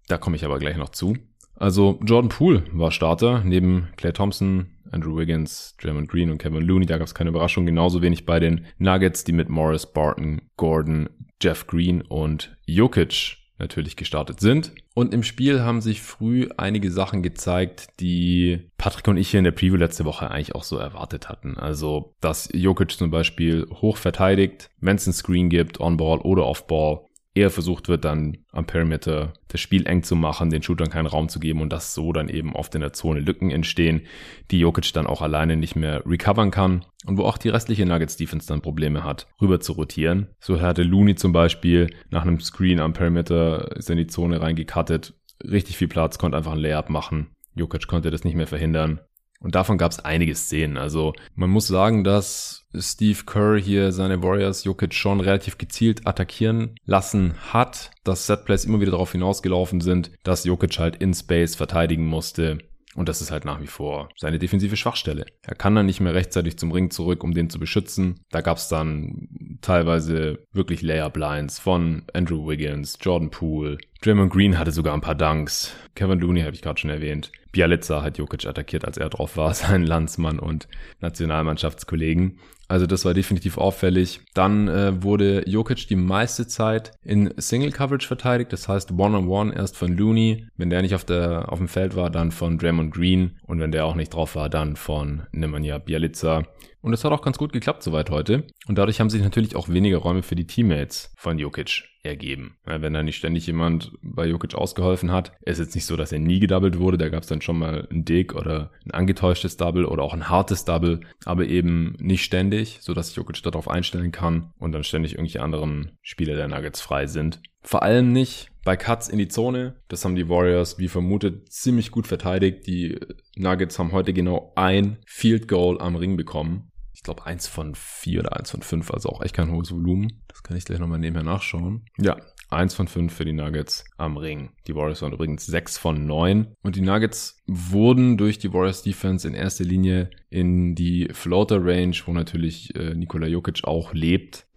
Da komme ich aber gleich noch zu. Also Jordan Poole war Starter, neben Clay Thompson, Andrew Wiggins, Draymond Green und Kevin Looney. Da gab es keine Überraschung. Genauso wenig bei den Nuggets, die mit Morris, Barton, Gordon, Jeff Green und Jokic natürlich gestartet sind. Und im Spiel haben sich früh einige Sachen gezeigt, die Patrick und ich hier in der Preview letzte Woche eigentlich auch so erwartet hatten. Also, dass Jokic zum Beispiel hoch verteidigt, wenn es einen Screen gibt, On-Ball oder Off-Ball, eher versucht wird, dann am Perimeter das Spiel eng zu machen, den Shootern keinen Raum zu geben und dass so dann eben oft in der Zone Lücken entstehen, die Jokic dann auch alleine nicht mehr recovern kann und wo auch die restliche Nuggets Defense dann Probleme hat, rüber zu rotieren. So hatte Looney zum Beispiel nach einem Screen am Perimeter ist in die Zone reingekattet, richtig viel Platz, konnte einfach ein Layup machen. Jokic konnte das nicht mehr verhindern. Und davon gab es einige Szenen. Also man muss sagen, dass Steve Kerr hier seine Warriors Jokic schon relativ gezielt attackieren lassen hat, dass Setplays immer wieder darauf hinausgelaufen sind, dass Jokic halt in Space verteidigen musste. Und das ist halt nach wie vor seine defensive Schwachstelle. Er kann dann nicht mehr rechtzeitig zum Ring zurück, um den zu beschützen. Da gab es dann teilweise wirklich Layer-Blinds von Andrew Wiggins, Jordan Poole. Draymond Green hatte sogar ein paar Dunks. Kevin Looney habe ich gerade schon erwähnt. Bialica hat Jokic attackiert, als er drauf war, sein Landsmann und Nationalmannschaftskollegen. Also das war definitiv auffällig. Dann äh, wurde Jokic die meiste Zeit in Single Coverage verteidigt, das heißt One-on-One -on -one erst von Looney, wenn der nicht auf, der, auf dem Feld war, dann von Draymond Green und wenn der auch nicht drauf war, dann von Nemanja Bialica. Und das hat auch ganz gut geklappt soweit heute. Und dadurch haben sich natürlich auch weniger Räume für die Teammates von Jokic ergeben. Ja, wenn da nicht ständig jemand bei Jokic ausgeholfen hat, ist jetzt nicht so, dass er nie gedoubled wurde. Da gab es dann schon mal ein Dick oder ein angetäuschtes Double oder auch ein hartes Double, aber eben nicht ständig, so dass Jokic darauf einstellen kann und dann ständig irgendwelche anderen Spieler der Nuggets frei sind. Vor allem nicht bei Cuts in die Zone. Das haben die Warriors, wie vermutet, ziemlich gut verteidigt. Die Nuggets haben heute genau ein Field Goal am Ring bekommen glaube, eins von vier oder eins von fünf, also auch echt kein hohes Volumen. Das kann ich gleich nochmal nebenher nachschauen. Ja, eins von fünf für die Nuggets am Ring. Die Warriors waren übrigens sechs von neun. Und die Nuggets wurden durch die Warriors Defense in erster Linie in die Floater Range, wo natürlich äh, Nikola Jokic auch lebt.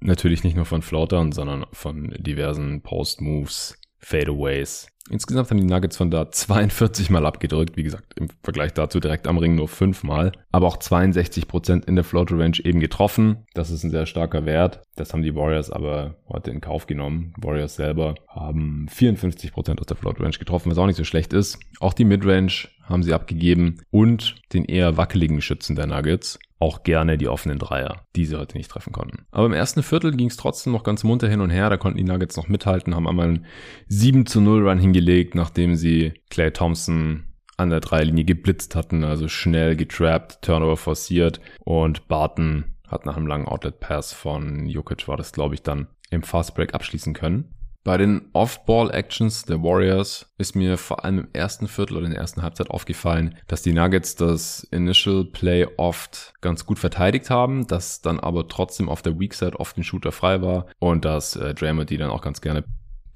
Natürlich nicht nur von Floatern, sondern von diversen Post Moves, Fadeaways Insgesamt haben die Nuggets von da 42 Mal abgedrückt. Wie gesagt, im Vergleich dazu direkt am Ring nur 5 Mal. Aber auch 62 Prozent in der Floater Range eben getroffen. Das ist ein sehr starker Wert. Das haben die Warriors aber heute in Kauf genommen. Warriors selber haben 54 Prozent aus der Floater Range getroffen, was auch nicht so schlecht ist. Auch die Midrange haben sie abgegeben und den eher wackeligen Schützen der Nuggets auch gerne die offenen Dreier, die sie heute nicht treffen konnten. Aber im ersten Viertel ging es trotzdem noch ganz munter hin und her. Da konnten die Nuggets noch mithalten, haben einmal einen 7 zu 0 Run hingelegt, nachdem sie Clay Thompson an der Dreilinie geblitzt hatten, also schnell getrappt, Turnover forciert und Barton hat nach einem langen Outlet Pass von Jokic war das glaube ich dann im Fast Break abschließen können. Bei den Off-Ball-Actions der Warriors ist mir vor allem im ersten Viertel oder in der ersten Halbzeit aufgefallen, dass die Nuggets das Initial Play oft ganz gut verteidigt haben, dass dann aber trotzdem auf der Weak Side oft ein Shooter frei war und dass äh, Draymond die dann auch ganz gerne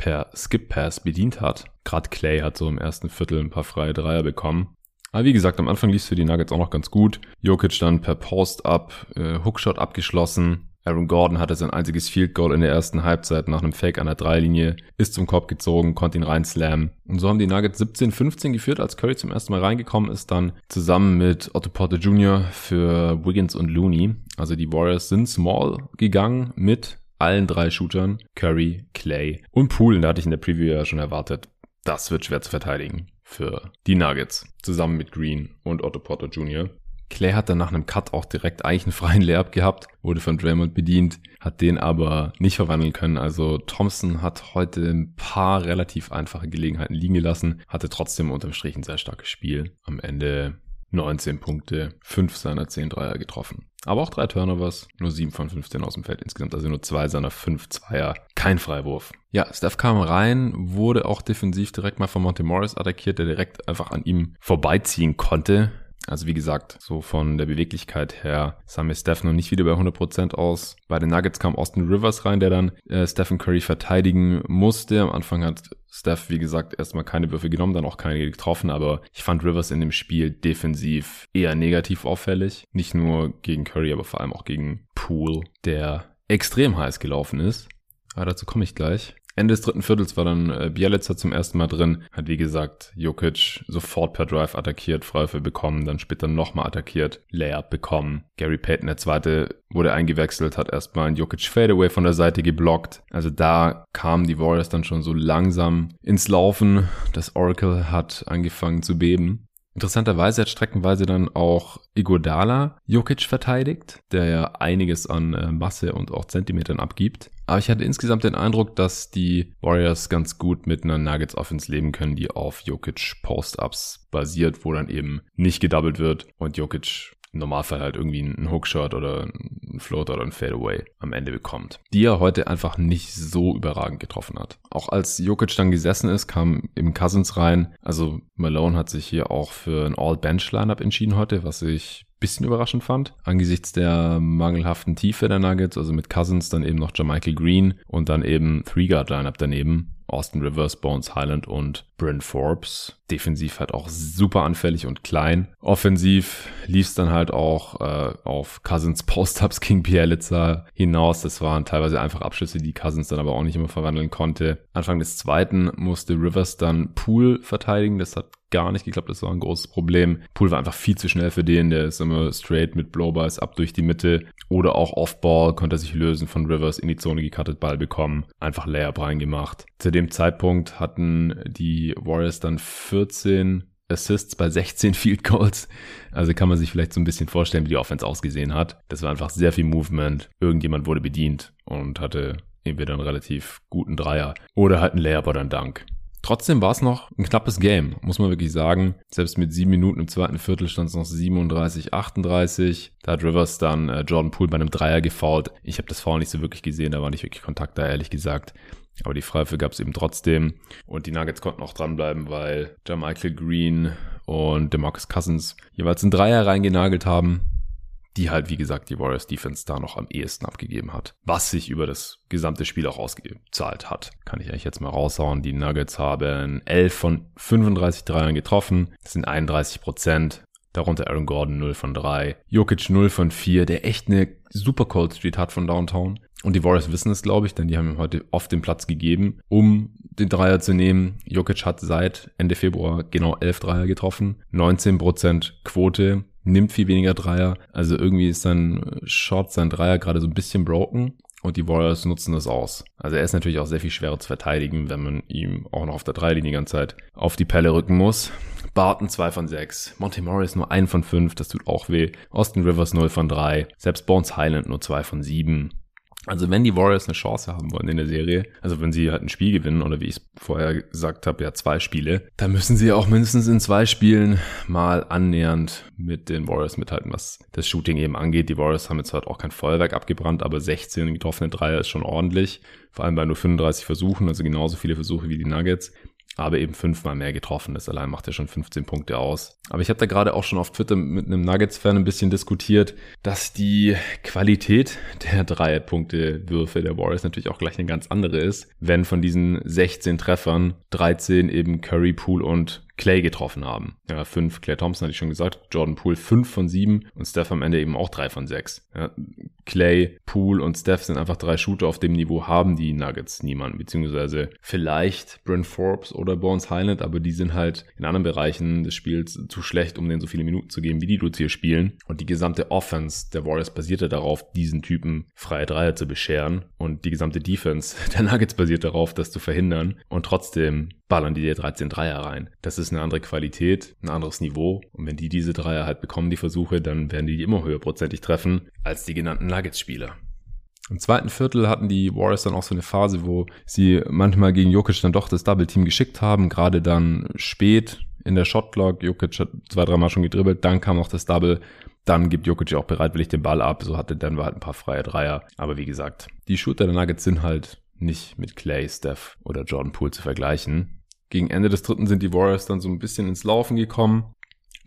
per Skip Pass bedient hat. Gerade Clay hat so im ersten Viertel ein paar freie Dreier bekommen. Aber wie gesagt, am Anfang lief es für die Nuggets auch noch ganz gut. Jokic dann per Post-Up, äh, Hookshot abgeschlossen. Aaron Gordon hatte sein einziges Field Goal in der ersten Halbzeit nach einem Fake an der Dreilinie, ist zum Korb gezogen, konnte ihn reinslammen. Und so haben die Nuggets 17-15 geführt, als Curry zum ersten Mal reingekommen ist, dann zusammen mit Otto Porter Jr. für Wiggins und Looney. Also die Warriors sind small gegangen mit allen drei Shootern, Curry, Clay und Poole. Da hatte ich in der Preview ja schon erwartet, das wird schwer zu verteidigen für die Nuggets, zusammen mit Green und Otto Porter Jr. Clay hat dann nach einem Cut auch direkt eigentlich einen freien Layup gehabt, wurde von Draymond bedient, hat den aber nicht verwandeln können. Also Thompson hat heute ein paar relativ einfache Gelegenheiten liegen gelassen, hatte trotzdem unterm Strich ein sehr starkes Spiel. Am Ende 19 Punkte, 5 seiner 10 Dreier getroffen. Aber auch drei Turnovers, nur 7 von 15 aus dem Feld insgesamt, also nur zwei seiner 5 Zweier, kein Freiwurf. Ja, Steph kam rein, wurde auch defensiv direkt mal von Monte Morris attackiert, der direkt einfach an ihm vorbeiziehen konnte. Also wie gesagt, so von der Beweglichkeit her sah mir Steph noch nicht wieder bei 100% aus. Bei den Nuggets kam Austin Rivers rein, der dann äh, Stephen Curry verteidigen musste. Am Anfang hat Steph, wie gesagt, erstmal keine Würfe genommen, dann auch keine getroffen, aber ich fand Rivers in dem Spiel defensiv eher negativ auffällig. Nicht nur gegen Curry, aber vor allem auch gegen Poole, der extrem heiß gelaufen ist. Aber dazu komme ich gleich. Ende des dritten Viertels war dann äh, Bielica zum ersten Mal drin, hat wie gesagt Jokic sofort per Drive attackiert, Freiwürfe bekommen, dann später nochmal attackiert, Layup bekommen. Gary Payton, der zweite, wurde eingewechselt, hat erstmal ein Jokic Fadeaway von der Seite geblockt. Also da kamen die Warriors dann schon so langsam ins Laufen. Das Oracle hat angefangen zu beben. Interessanterweise hat streckenweise dann auch Igodala Jokic verteidigt, der ja einiges an äh, Masse und auch Zentimetern abgibt. Aber ich hatte insgesamt den Eindruck, dass die Warriors ganz gut mit einer Nuggets Offense leben können, die auf Jokic Post-Ups basiert, wo dann eben nicht gedoubled wird und Jokic im Normalfall halt irgendwie einen Hookshot oder einen Floater oder einen Fadeaway am Ende bekommt. Die er heute einfach nicht so überragend getroffen hat. Auch als Jokic dann gesessen ist, kam eben Cousins rein. Also Malone hat sich hier auch für ein All-Bench-Lineup entschieden heute, was ich bisschen überraschend fand, angesichts der mangelhaften Tiefe der Nuggets, also mit Cousins dann eben noch Jermichael Green und dann eben Three-Guard-Lineup daneben. Austin Rivers, Bones Highland und Bryn Forbes. Defensiv halt auch super anfällig und klein. Offensiv lief es dann halt auch äh, auf Cousins Post-Ups King Bielica hinaus. Das waren teilweise einfach Abschlüsse, die Cousins dann aber auch nicht immer verwandeln konnte. Anfang des zweiten musste Rivers dann Pool verteidigen. Das hat gar nicht geklappt. Das war ein großes Problem. Pool war einfach viel zu schnell für den. Der ist immer straight mit Blowbys ab durch die Mitte oder auch Off-Ball konnte er sich lösen von Rivers in die Zone gecuttet, Ball bekommen, einfach Layup reingemacht. Zu dem Zeitpunkt hatten die Warriors dann 14 Assists bei 16 Field Goals. Also kann man sich vielleicht so ein bisschen vorstellen, wie die Offense ausgesehen hat. Das war einfach sehr viel Movement. Irgendjemand wurde bedient und hatte entweder einen relativ guten Dreier oder halt einen Layup oder einen Dunk. Trotzdem war es noch ein knappes Game, muss man wirklich sagen. Selbst mit sieben Minuten im zweiten Viertel stand es noch 37, 38. Da hat Rivers dann äh, Jordan Poole bei einem Dreier gefault. Ich habe das Foul nicht so wirklich gesehen, da war nicht wirklich Kontakt da, ehrlich gesagt. Aber die Freiwürfe gab es eben trotzdem. Und die Nuggets konnten auch dranbleiben, weil Michael Green und DeMarcus Cousins jeweils einen Dreier reingenagelt haben die halt, wie gesagt, die Warriors Defense da noch am ehesten abgegeben hat. Was sich über das gesamte Spiel auch ausgezahlt hat. Kann ich eigentlich jetzt mal raushauen. Die Nuggets haben 11 von 35 Dreiern getroffen. Das sind 31 Prozent. Darunter Aaron Gordon 0 von 3. Jokic 0 von 4, der echt eine super Cold Street hat von Downtown. Und die Warriors wissen es, glaube ich, denn die haben ihm heute oft den Platz gegeben, um den Dreier zu nehmen. Jokic hat seit Ende Februar genau 11 Dreier getroffen. 19% Quote nimmt viel weniger Dreier. Also irgendwie ist sein Shot, sein Dreier gerade so ein bisschen broken. Und die Warriors nutzen das aus. Also er ist natürlich auch sehr viel schwerer zu verteidigen, wenn man ihm auch noch auf der Dreilinie die ganze Zeit auf die Pelle rücken muss. Barton 2 von 6. Monte Morris nur 1 von 5, das tut auch weh. Austin Rivers 0 von 3. Selbst Bones Highland nur 2 von 7. Also wenn die Warriors eine Chance haben wollen in der Serie, also wenn sie halt ein Spiel gewinnen oder wie ich es vorher gesagt habe, ja zwei Spiele, dann müssen sie auch mindestens in zwei Spielen mal annähernd mit den Warriors mithalten, was das Shooting eben angeht. Die Warriors haben jetzt halt auch kein Feuerwerk abgebrannt, aber 16 getroffene Dreier ist schon ordentlich, vor allem bei nur 35 Versuchen, also genauso viele Versuche wie die Nuggets aber eben fünfmal mehr getroffen. Das allein macht ja schon 15 Punkte aus. Aber ich habe da gerade auch schon auf Twitter mit einem Nuggets-Fan ein bisschen diskutiert, dass die Qualität der Drei-Punkte-Würfe der Warriors natürlich auch gleich eine ganz andere ist, wenn von diesen 16 Treffern 13 eben Curry, Pool und Clay getroffen haben. Ja, fünf, Clay Thompson hatte ich schon gesagt, Jordan Poole fünf von sieben und Steph am Ende eben auch drei von sechs. Ja, Clay, Poole und Steph sind einfach drei Shooter auf dem Niveau, haben die Nuggets niemand, beziehungsweise vielleicht Brent Forbes oder Bones Highland, aber die sind halt in anderen Bereichen des Spiels zu schlecht, um denen so viele Minuten zu geben, wie die Dudes hier spielen. Und die gesamte Offense der Warriors basierte darauf, diesen Typen freie Dreier zu bescheren und die gesamte Defense der Nuggets basiert darauf, das zu verhindern. Und trotzdem ballern die dir 13 Dreier rein. Das ist eine andere Qualität, ein anderes Niveau. Und wenn die diese Dreier halt bekommen, die Versuche, dann werden die immer höherprozentig treffen als die genannten Nuggets-Spieler. Im zweiten Viertel hatten die Warriors dann auch so eine Phase, wo sie manchmal gegen Jokic dann doch das Double Team geschickt haben, gerade dann spät in der Shotclock. Jokic hat zwei, dreimal schon gedribbelt, dann kam noch das Double. Dann gibt Jokic auch bereitwillig den Ball ab. So hatte Denver halt ein paar freie Dreier. Aber wie gesagt, die Shooter der Nuggets sind halt nicht mit Clay, Steph oder Jordan Poole zu vergleichen. Gegen Ende des dritten sind die Warriors dann so ein bisschen ins Laufen gekommen.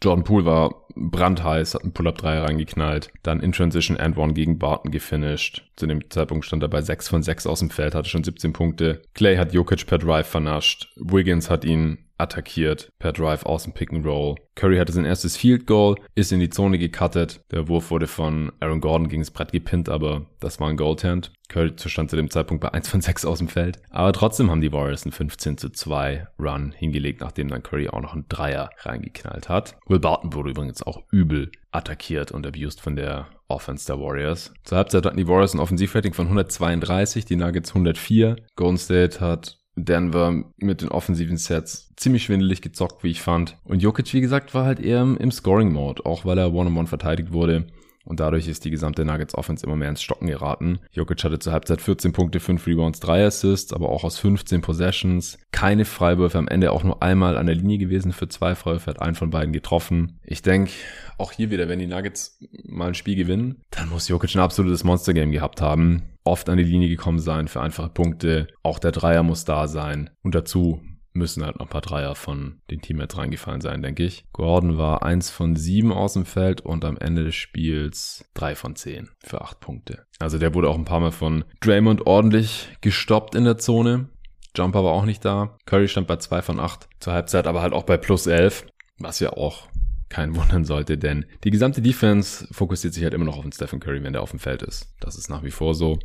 Jordan Poole war brandheiß, hat einen Pull-Up-3 reingeknallt, dann in Transition and One gegen Barton gefinished. Zu dem Zeitpunkt stand er bei 6 von 6 aus dem Feld, hatte schon 17 Punkte. Clay hat Jokic per Drive vernascht. Wiggins hat ihn attackiert per Drive aus dem Pick and Roll. Curry hatte sein erstes Field Goal, ist in die Zone gecuttet. Der Wurf wurde von Aaron Gordon gegen das Brett gepinnt, aber das war ein Goaltend. Curry stand zu dem Zeitpunkt bei 1 von 6 aus dem Feld. Aber trotzdem haben die Warriors einen 15 zu 2 Run hingelegt, nachdem dann Curry auch noch einen Dreier reingeknallt hat. Will Barton wurde übrigens auch übel attackiert und abused von der Offense der Warriors. Zur Halbzeit hatten die Warriors ein Offensivrating von 132, die Nuggets 104. Golden State hat Denver mit den offensiven Sets ziemlich schwindelig gezockt, wie ich fand. Und Jokic, wie gesagt, war halt eher im, Scoring-Mode, auch weil er One-on-One -on -one verteidigt wurde. Und dadurch ist die gesamte Nuggets Offense immer mehr ins Stocken geraten. Jokic hatte zur Halbzeit 14 Punkte, 5 Rebounds, 3 Assists, aber auch aus 15 Possessions. Keine Freiwürfe, am Ende auch nur einmal an der Linie gewesen für zwei Freiwürfe, hat einen von beiden getroffen. Ich denke, auch hier wieder, wenn die Nuggets mal ein Spiel gewinnen, dann muss Jokic ein absolutes Monster-Game gehabt haben. Oft an die Linie gekommen sein für einfache Punkte. Auch der Dreier muss da sein. Und dazu müssen halt noch ein paar Dreier von den Teammates reingefallen sein, denke ich. Gordon war eins von sieben aus dem Feld und am Ende des Spiels drei von zehn für acht Punkte. Also der wurde auch ein paar Mal von Draymond ordentlich gestoppt in der Zone. Jumper war auch nicht da. Curry stand bei zwei von acht zur Halbzeit, aber halt auch bei plus elf, was ja auch kein wundern sollte, denn die gesamte Defense fokussiert sich halt immer noch auf den Stephen Curry, wenn der auf dem Feld ist. Das ist nach wie vor so.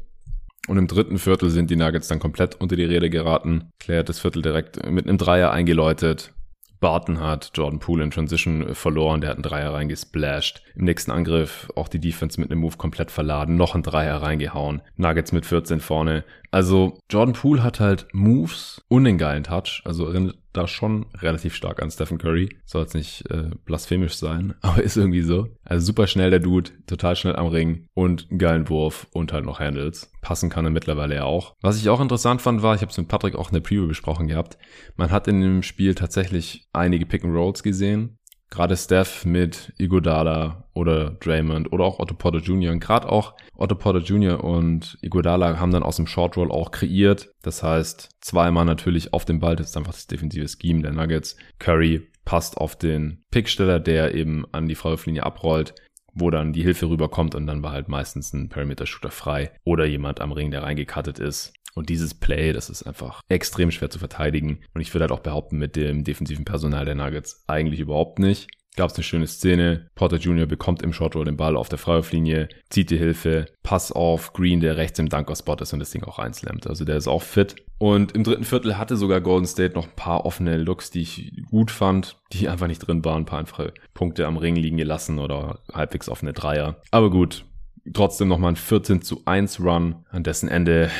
Und im dritten Viertel sind die Nuggets dann komplett unter die Rede geraten. Claire hat das Viertel direkt mit einem Dreier eingeläutet. Barton hat Jordan Poole in Transition verloren, der hat einen Dreier reingesplashed. Im nächsten Angriff auch die Defense mit einem Move komplett verladen, noch einen Dreier reingehauen. Nuggets mit 14 vorne. Also Jordan Poole hat halt Moves und den geilen Touch. Also da schon relativ stark an Stephen Curry. Soll jetzt nicht äh, blasphemisch sein, aber ist irgendwie so. Also super schnell der Dude, total schnell am Ring und einen geilen Wurf und halt noch Handles. Passen kann er mittlerweile ja auch. Was ich auch interessant fand, war, ich habe es mit Patrick auch in der Preview besprochen gehabt, man hat in dem Spiel tatsächlich einige Pick and Rolls gesehen gerade Steph mit Iguodala oder Draymond oder auch Otto Porter Jr. Und gerade auch Otto Porter Jr. und Iguodala haben dann aus dem Short Roll auch kreiert. Das heißt, zweimal natürlich auf dem Ball, das ist einfach das defensive Scheme der Nuggets. Curry passt auf den Picksteller, der eben an die Freiwurflinie abrollt wo dann die Hilfe rüberkommt und dann war halt meistens ein Perimeter-Shooter frei oder jemand am Ring, der reingekattet ist. Und dieses Play, das ist einfach extrem schwer zu verteidigen. Und ich würde halt auch behaupten, mit dem defensiven Personal der Nuggets eigentlich überhaupt nicht. Gab es eine schöne Szene. Porter Jr. bekommt im Short Roll den Ball auf der Freiwurflinie, zieht die Hilfe, Pass auf Green, der rechts im Dunker-Spot ist und das Ding auch einslammt. Also der ist auch fit. Und im dritten Viertel hatte sogar Golden State noch ein paar offene Looks, die ich gut fand, die einfach nicht drin waren. Ein paar einfache Punkte am Ring liegen gelassen oder halbwegs offene Dreier. Aber gut, trotzdem nochmal ein 14 zu 1 Run, an dessen Ende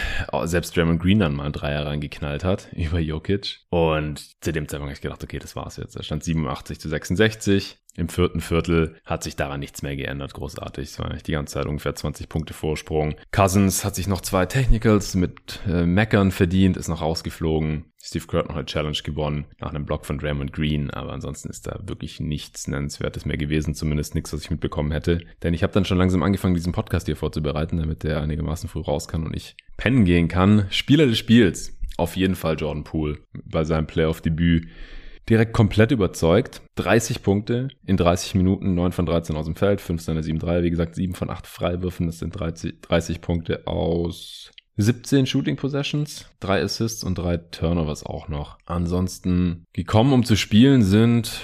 selbst Draymond Green dann mal ein Dreier reingeknallt hat über Jokic. Und zu dem Zeitpunkt habe ich gedacht, okay, das war's jetzt. Da stand 87 zu 66. Im vierten Viertel hat sich daran nichts mehr geändert, großartig. Es war eigentlich die ganze Zeit ungefähr 20 Punkte Vorsprung. Cousins hat sich noch zwei Technicals mit äh, Meckern verdient, ist noch rausgeflogen. Steve Kerr hat noch eine Challenge gewonnen nach einem Block von Draymond Green, aber ansonsten ist da wirklich nichts Nennenswertes mehr gewesen, zumindest nichts, was ich mitbekommen hätte. Denn ich habe dann schon langsam angefangen, diesen Podcast hier vorzubereiten, damit der einigermaßen früh raus kann und ich pennen gehen kann. Spieler des Spiels, auf jeden Fall Jordan Poole bei seinem Playoff-Debüt direkt komplett überzeugt. 30 Punkte in 30 Minuten, 9 von 13 aus dem Feld, 5 seiner 7 3, wie gesagt 7 von 8 Freiwürfen, das sind 30, 30 Punkte aus 17 Shooting Possessions, 3 Assists und 3 Turnovers auch noch. Ansonsten gekommen, um zu spielen sind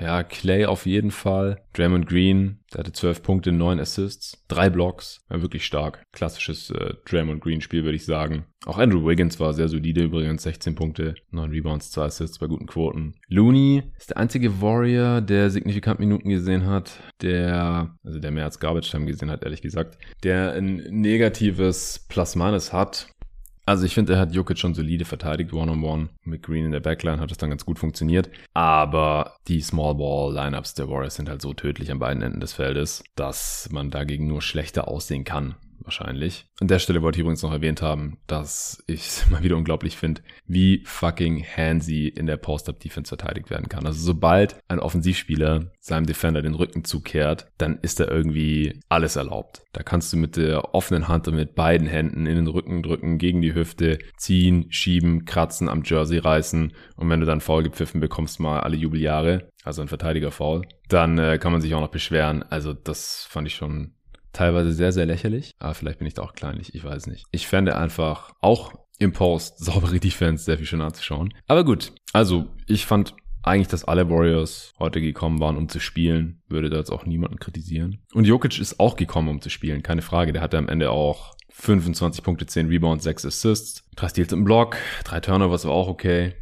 ja, Clay auf jeden Fall. Draymond Green, der hatte 12 Punkte, 9 Assists, 3 Blocks. Ja, wirklich stark. Klassisches äh, Draymond Green Spiel, würde ich sagen. Auch Andrew Wiggins war sehr solide übrigens. 16 Punkte, 9 Rebounds, 2 Assists bei guten Quoten. Looney ist der einzige Warrior, der signifikant Minuten gesehen hat, der, also der mehr als Garbage Time gesehen hat, ehrlich gesagt, der ein negatives Plus-Minus hat Also ich finde, er hat Jokic schon solide verteidigt, One-on-One. -on -one. Mit Green in der Backline hat es dann ganz gut funktioniert. Aber die Small Ball Lineups der Warriors sind halt so tödlich an beiden Enden des Feldes, dass man dagegen nur schlechter aussehen kann wahrscheinlich. An der Stelle wollte ich übrigens noch erwähnt haben, dass ich es mal wieder unglaublich finde, wie fucking handsy in der Post-Up-Defense verteidigt werden kann. Also sobald ein Offensivspieler seinem Defender den Rücken zukehrt, dann ist da irgendwie alles erlaubt. Da kannst du mit der offenen Hand und mit beiden Händen in den Rücken drücken, gegen die Hüfte, ziehen, schieben, kratzen, am Jersey reißen und wenn du dann Foul gepfiffen bekommst, mal alle Jubeljahre, also ein Verteidiger-Foul, dann äh, kann man sich auch noch beschweren. Also das fand ich schon teilweise sehr, sehr lächerlich. Aber vielleicht bin ich da auch kleinlich, ich weiß nicht. Ich fände einfach auch im Post saubere Defense sehr viel schöner anzuschauen. Aber gut, also ich fand eigentlich, dass alle Warriors heute gekommen waren, um zu spielen. Würde da jetzt auch niemanden kritisieren. Und Jokic ist auch gekommen, um zu spielen, keine Frage. Der hatte am Ende auch 25 Punkte, 10 Rebounds, 6 Assists, 3 Steals im Block, 3 Turnovers war auch okay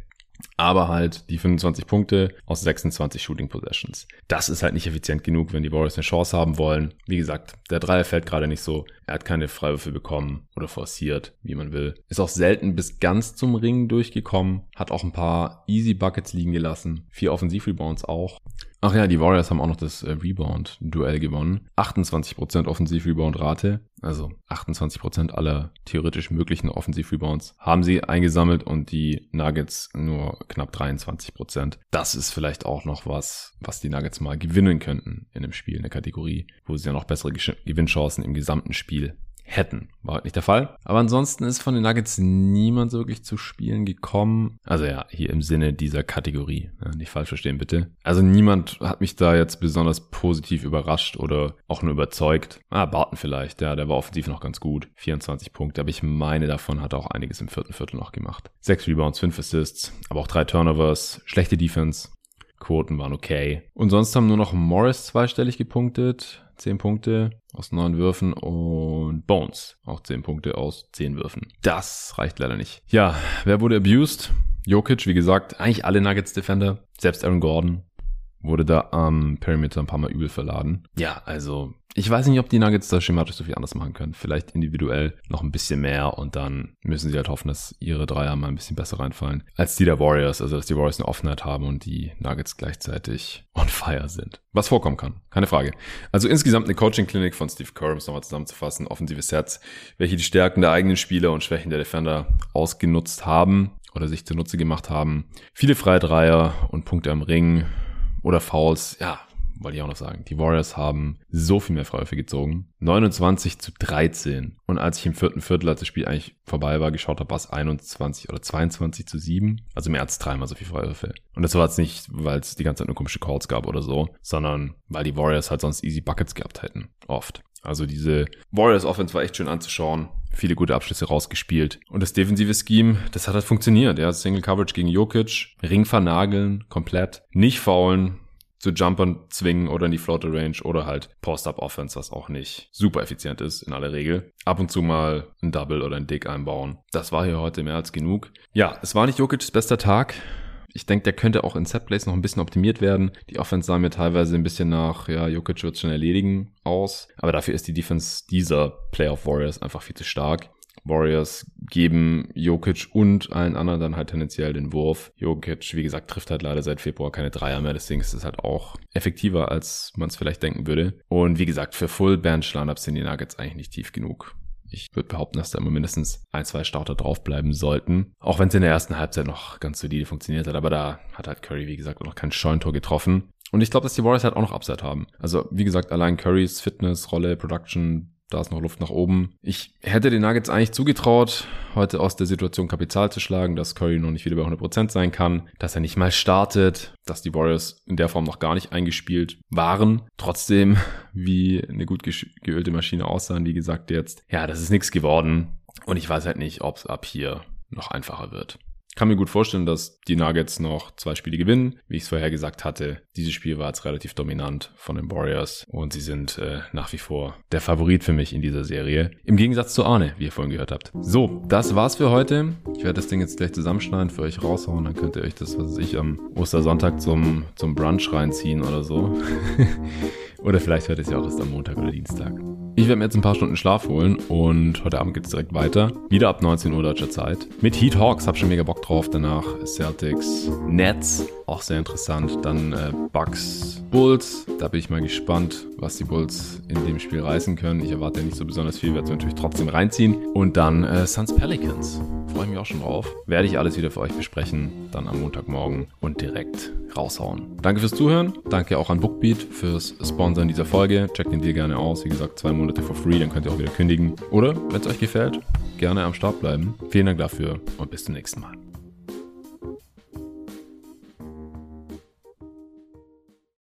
aber halt die 25 Punkte aus 26 Shooting Possessions. Das ist halt nicht effizient genug, wenn die Warriors eine Chance haben wollen. Wie gesagt, der Dreier fällt gerade nicht so. Er hat keine Freiwürfe bekommen oder forciert, wie man will. Ist auch selten bis ganz zum Ring durchgekommen. Hat auch ein paar Easy Buckets liegen gelassen. Vier Offensivrebounds auch. Ach ja, die Warriors haben auch noch das äh, Rebound-Duell gewonnen. 28% Offensiv-Rebound-Rate, also 28% aller theoretisch möglichen Offensiv-Rebounds haben sie eingesammelt und die Nuggets nur knapp 23%. Das ist vielleicht auch noch was, was die Nuggets mal gewinnen könnten in dem Spiel, in der Kategorie, wo sie ja noch bessere Gewinnchancen im gesamten Spiel hätten. War halt nicht der Fall. Aber ansonsten ist von den Nuggets niemand so wirklich zu Spielen gekommen. Also ja, hier im Sinne dieser Kategorie. Ja, nicht falsch verstehen, bitte. Also niemand hat mich da jetzt besonders positiv überrascht oder auch nur überzeugt. Ah, Barton vielleicht. Ja, der war offensiv noch ganz gut. 24 Punkte. Aber ich meine, davon hat er auch einiges im vierten Viertel noch gemacht. Sechs Rebounds, fünf Assists, aber auch drei Turnovers. Schlechte Defense. Quoten waren okay. Und sonst haben nur noch Morris zweistellig gepunktet. 10 Punkte aus 9 Würfen und Bones auch 10 Punkte aus 10 Würfen. Das reicht leider nicht. Ja, wer wurde abused? Jokic, wie gesagt, eigentlich alle Nuggets Defender, selbst Aaron Gordon wurde da am Perimeter ein paar Mal übel verladen. Ja, also ich weiß nicht, ob die Nuggets da schematisch so viel anders machen können. Vielleicht individuell noch ein bisschen mehr und dann müssen sie halt hoffen, dass ihre Dreier mal ein bisschen besser reinfallen als die der Warriors. Also, dass die Warriors eine Offenheit haben und die Nuggets gleichzeitig on fire sind. Was vorkommen kann. Keine Frage. Also insgesamt eine Coaching-Klinik von Steve Kerr, um es nochmal zusammenzufassen. Offensive Sets, welche die Stärken der eigenen Spieler und Schwächen der Defender ausgenutzt haben oder sich zunutze gemacht haben. Viele freie Dreier und Punkte am Ring oder Fouls. Ja, wollte ich auch noch sagen. Die Warriors haben so viel mehr Freiwürfe gezogen. 29 zu 13. Und als ich im vierten Viertel, als das Spiel eigentlich vorbei war, geschaut habe, war es 21 oder 22 zu 7. Also mehr als dreimal so viel Freiwürfe. Und das war jetzt nicht, weil es die ganze Zeit nur komische Calls gab oder so, sondern weil die Warriors halt sonst easy Buckets gehabt hätten. Oft. Also diese Warriors Offense war echt schön anzuschauen. Viele gute Abschlüsse rausgespielt. Und das defensive Scheme, das hat halt funktioniert. Ja, Single Coverage gegen Jokic, Ring vernageln, komplett, nicht faulen, zu Jumpern zwingen oder in die Floater Range oder halt Post-Up-Offense, was auch nicht super effizient ist in aller Regel. Ab und zu mal ein Double oder ein Dick einbauen. Das war hier heute mehr als genug. Ja, es war nicht Jokic's bester Tag. Ich denke, der könnte auch in Setplays noch ein bisschen optimiert werden. Die Offense sah mir teilweise ein bisschen nach, ja, Jokic wird schon erledigen aus. Aber dafür ist die Defense dieser Playoff Warriors einfach viel zu stark. Warriors geben Jokic und allen anderen dann halt tendenziell den Wurf. Jokic, wie gesagt, trifft halt leider seit Februar keine Dreier mehr, deswegen ist es halt auch effektiver, als man es vielleicht denken würde. Und wie gesagt, für Full Bench Lineups sind die Nuggets eigentlich nicht tief genug. Ich würde behaupten, dass da immer mindestens ein, zwei Starter draufbleiben sollten. Auch wenn es in der ersten Halbzeit noch ganz solide funktioniert hat. Aber da hat halt Curry, wie gesagt, noch kein Scheuntor getroffen. Und ich glaube, dass die Warriors halt auch noch Upside haben. Also, wie gesagt, allein Currys Fitness, Rolle, Production, da ist noch Luft nach oben. Ich hätte den Nuggets eigentlich zugetraut, heute aus der Situation Kapital zu schlagen, dass Curry noch nicht wieder bei 100% sein kann, dass er nicht mal startet, dass die Warriors in der Form noch gar nicht eingespielt waren. Trotzdem, wie eine gut geölte Maschine aussahen, wie gesagt jetzt. Ja, das ist nichts geworden. Und ich weiß halt nicht, ob es ab hier noch einfacher wird kann mir gut vorstellen, dass die Nuggets noch zwei Spiele gewinnen. Wie ich es vorher gesagt hatte, dieses Spiel war jetzt relativ dominant von den Warriors und sie sind äh, nach wie vor der Favorit für mich in dieser Serie. Im Gegensatz zu Arne, wie ihr vorhin gehört habt. So, das war's für heute. Ich werde das Ding jetzt gleich zusammenschneiden, für euch raushauen. Dann könnt ihr euch das, was ich am Ostersonntag zum, zum Brunch reinziehen oder so. Oder vielleicht hört ihr es ja auch erst am Montag oder Dienstag. Ich werde mir jetzt ein paar Stunden Schlaf holen und heute Abend geht es direkt weiter. Wieder ab 19 Uhr deutscher Zeit. Mit Heat Hawks, hab schon mega Bock drauf. Danach Celtics, Nets, auch sehr interessant. Dann äh, Bucks, Bulls. Da bin ich mal gespannt, was die Bulls in dem Spiel reißen können. Ich erwarte ja nicht so besonders viel, werde es natürlich trotzdem reinziehen. Und dann äh, Suns Pelicans. Freue ich mich auch schon drauf. Werde ich alles wieder für euch besprechen. Dann am Montagmorgen und direkt raushauen. Danke fürs Zuhören. Danke auch an Bookbeat fürs Sponsoren dieser Folge. Checkt den Deal gerne aus. Wie gesagt, zwei Monate for free, dann könnt ihr auch wieder kündigen. Oder, wenn es euch gefällt, gerne am Start bleiben. Vielen Dank dafür und bis zum nächsten Mal.